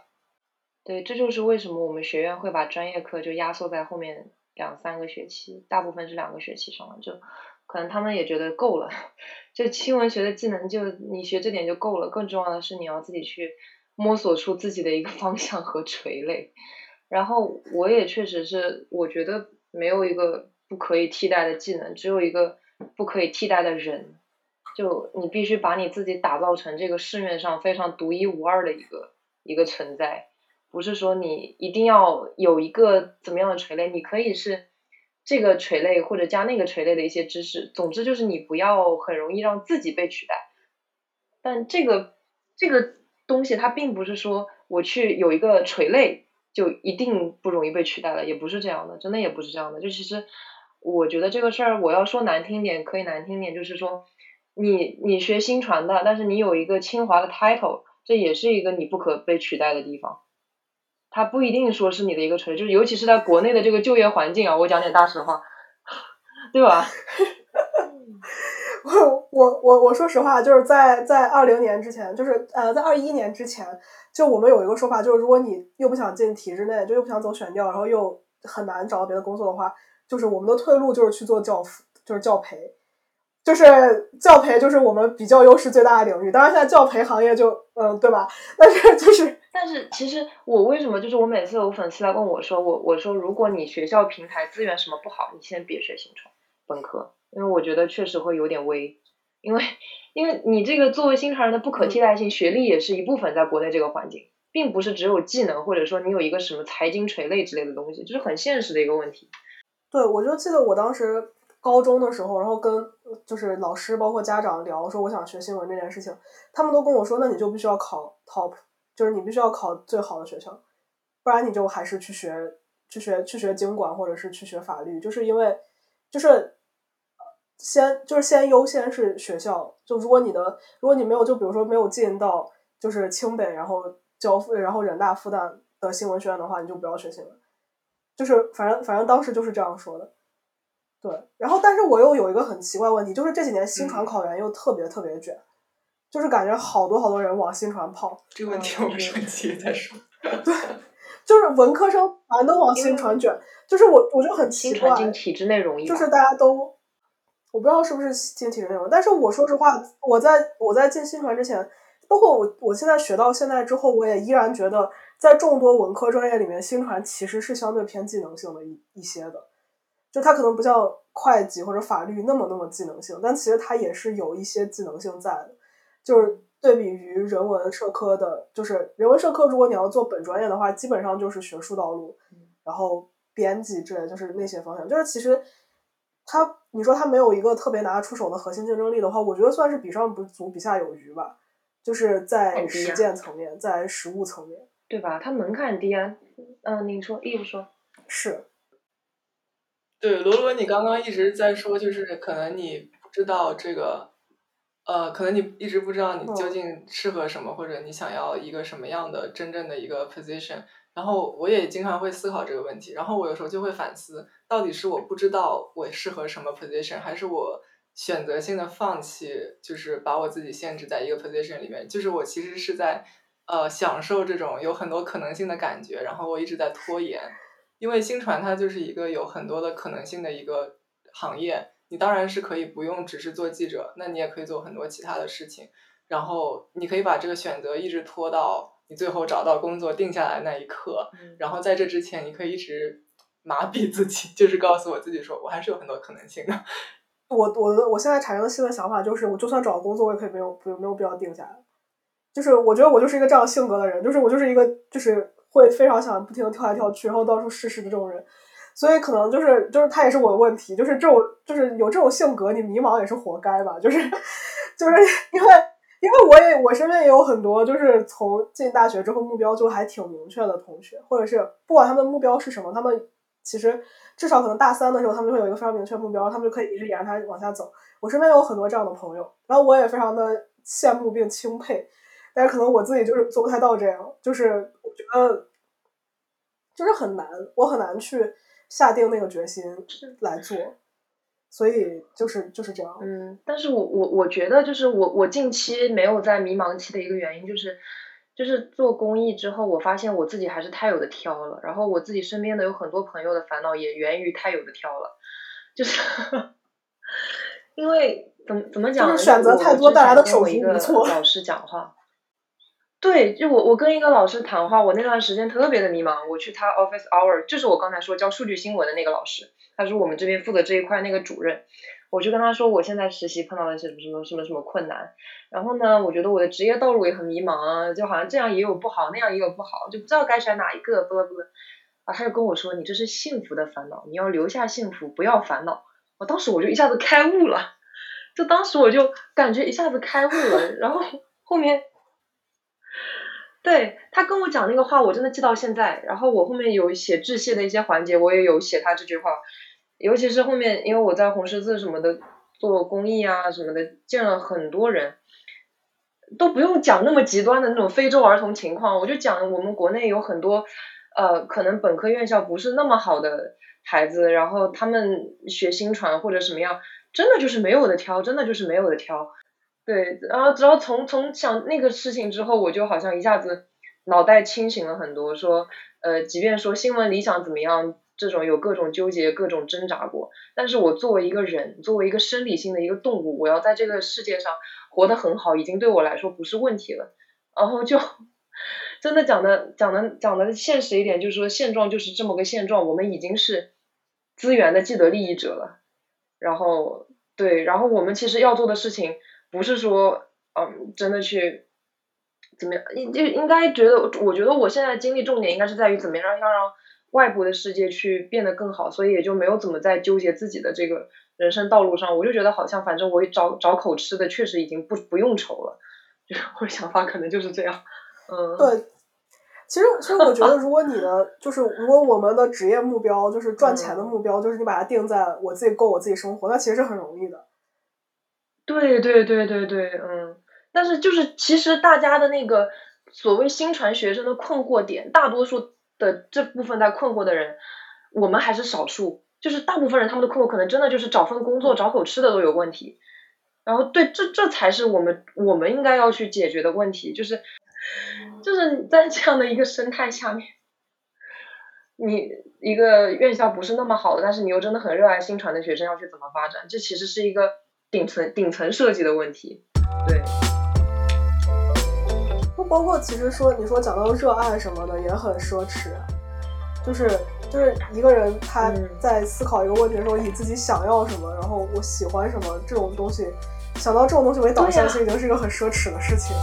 对，这就是为什么我们学院会把专业课就压缩在后面两三个学期，大部分是两个学期上了，就可能他们也觉得够了，就新闻学的技能就你学这点就够了，更重要的是你要自己去摸索出自己的一个 方向和垂类。然后我也确实是，我觉得没有一个不可以替代的技能，只有一个不可以替代的人，就你必须把你自己打造成这个市面上非常独一无二的一个一个存在。不是说你一定要有一个怎么样的垂类，你可以是这个垂类或者加那个垂类的一些知识。总之就是你不要很容易让自己被取代。但这个这个东西它并不是说我去有一个垂类就一定不容易被取代了，也不是这样的，真的也不是这样的。就其实我觉得这个事儿，我要说难听点，可以难听点，就是说你你学新传的，但是你有一个清华的 title，这也是一个你不可被取代的地方。它不一定说是你的一个锤，就是尤其是在国内的这个就业环境啊，我讲点大实话，对吧？我我我我说实话，就是在在二零年之前，就是呃在二一年之前，就我们有一个说法，就是如果你又不想进体制内，就又不想走选调，然后又很难找到别的工作的话，就是我们的退路就是去做教辅，就是教培，就是教培就是我们比较优势最大的领域。当然现在教培行业就嗯对吧？但是就是。但是其实我为什么就是我每次有粉丝来问我说我我说如果你学校平台资源什么不好，你先别学新传本科，因为我觉得确实会有点危，因为因为你这个作为新传人的不可替代性，学历也是一部分，在国内这个环境，并不是只有技能或者说你有一个什么财经垂类之类的东西，就是很现实的一个问题。对，我就记得我当时高中的时候，然后跟就是老师包括家长聊说我想学新闻这件事情，他们都跟我说，那你就必须要考 top，就是你必须要考最好的学校，不然你就还是去学去学去学经管或者是去学法律，就是因为就是先就是先优先是学校，就如果你的如果你没有就比如说没有进到就是清北，然后交付然后人大复旦的新闻学院的话，你就不要学新闻。就是反正反正当时就是这样说的，对。然后但是我又有一个很奇怪问题，就是这几年新传考研又特别特别卷，就是感觉好多好多人往新传跑。这个问题我们上期再说。对，就是文科生全都往新传卷，就是我我就很奇怪。进体制内容易。就是大家都，我不知道是不是进体制内容，但是我说实话，我在我在进新传之前，包括我我现在学到现在之后，我也依然觉得。在众多文科专业里面，新传其实是相对偏技能性的一一些的，就它可能不像会计或者法律那么那么技能性，但其实它也是有一些技能性在的。就是对比于人文社科的，就是人文社科，如果你要做本专业的话，基本上就是学术道路，然后编辑之类，就是那些方向。就是其实它，你说它没有一个特别拿得出手的核心竞争力的话，我觉得算是比上不足，比下有余吧。就是在实践层面，在实物层面。对吧？它门槛低啊，嗯，你说，义务说，是，对，罗罗，你刚刚一直在说，就是可能你不知道这个，呃，可能你一直不知道你究竟适合什么，或者你想要一个什么样的真正的一个 position。然后我也经常会思考这个问题，然后我有时候就会反思，到底是我不知道我适合什么 position，还是我选择性的放弃，就是把我自己限制在一个 position 里面，就是我其实是在。呃，享受这种有很多可能性的感觉，然后我一直在拖延，因为新传它就是一个有很多的可能性的一个行业，你当然是可以不用只是做记者，那你也可以做很多其他的事情，然后你可以把这个选择一直拖到你最后找到工作定下来那一刻，然后在这之前你可以一直麻痹自己，就是告诉我自己说我还是有很多可能性的。我我我现在产生的新的想法就是，我就算找工作，我也可以没有没有没有必要定下来。就是我觉得我就是一个这样性格的人，就是我就是一个就是会非常想不停的跳来跳去，然后到处试试的这种人，所以可能就是就是他也是我的问题，就是这种就是有这种性格，你迷茫也是活该吧，就是就是因为因为我也我身边也有很多就是从进大学之后目标就还挺明确的同学，或者是不管他们的目标是什么，他们其实至少可能大三的时候他们就会有一个非常明确目标，他们就可以一直沿着它往下走。我身边有很多这样的朋友，然后我也非常的羡慕并钦佩。但是可能我自己就是做不太到这样，就是我觉得就是很难，我很难去下定那个决心来做，所以就是就是这样。嗯，但是我我我觉得就是我我近期没有在迷茫期的一个原因就是就是做公益之后，我发现我自己还是太有的挑了，然后我自己身边的有很多朋友的烦恼也源于太有的挑了，就是 因为怎么怎么讲，就是选择太多带来的手足无措。老师讲话。对，就我我跟一个老师谈话，我那段时间特别的迷茫。我去他 office hour，就是我刚才说教数据新闻的那个老师，他是我们这边负责这一块那个主任。我就跟他说，我现在实习碰到了些什么什么什么什么困难，然后呢，我觉得我的职业道路也很迷茫啊，就好像这样也有不好，那样也有不好，就不知道该选哪一个，不不不，啊，他就跟我说，你这是幸福的烦恼，你要留下幸福，不要烦恼。我当时我就一下子开悟了，就当时我就感觉一下子开悟了，然后后面。对他跟我讲那个话，我真的记到现在。然后我后面有写致谢的一些环节，我也有写他这句话。尤其是后面，因为我在红十字什么的做公益啊什么的，见了很多人，都不用讲那么极端的那种非洲儿童情况，我就讲我们国内有很多呃，可能本科院校不是那么好的孩子，然后他们学新传或者什么样，真的就是没有的挑，真的就是没有的挑。对，然后只要从从想那个事情之后，我就好像一下子脑袋清醒了很多。说，呃，即便说新闻理想怎么样，这种有各种纠结、各种挣扎过，但是我作为一个人，作为一个生理性的一个动物，我要在这个世界上活得很好，已经对我来说不是问题了。然后就真的讲的讲的讲的现实一点，就是说现状就是这么个现状，我们已经是资源的既得利益者了。然后对，然后我们其实要做的事情不是说嗯真的去怎么样，应就应该觉得，我觉得我现在精力重点应该是在于怎么样要让外部的世界去变得更好，所以也就没有怎么在纠结自己的这个人生道路上。我就觉得好像反正我找找口吃的确实已经不不用愁了，就是我的想法可能就是这样。嗯，对，其实其实我觉得，如果你的就是如果我们的职业目标就是赚钱的目标，就是你把它定在我自己够我自己生活，那其实是很容易的。对对对对对，嗯，但是就是其实大家的那个所谓新传学生的困惑点，大多数的这部分在困惑的人，我们还是少数。就是大部分人他们的困惑可能真的就是找份工作、找口吃的都有问题。然后对，这这才是我们我们应该要去解决的问题，就是就是在这样的一个生态下面，你一个院校不是那么好的，但是你又真的很热爱新传的学生要去怎么发展？这其实是一个顶层顶层设计的问题，对。就包括其实说你说讲到热爱什么的也很奢侈，就是就是一个人他在思考一个问题的时候，以自己想要什么，然后我喜欢什么这种东西，想到这种东西为导向，其实已经是一个很奢侈的事情。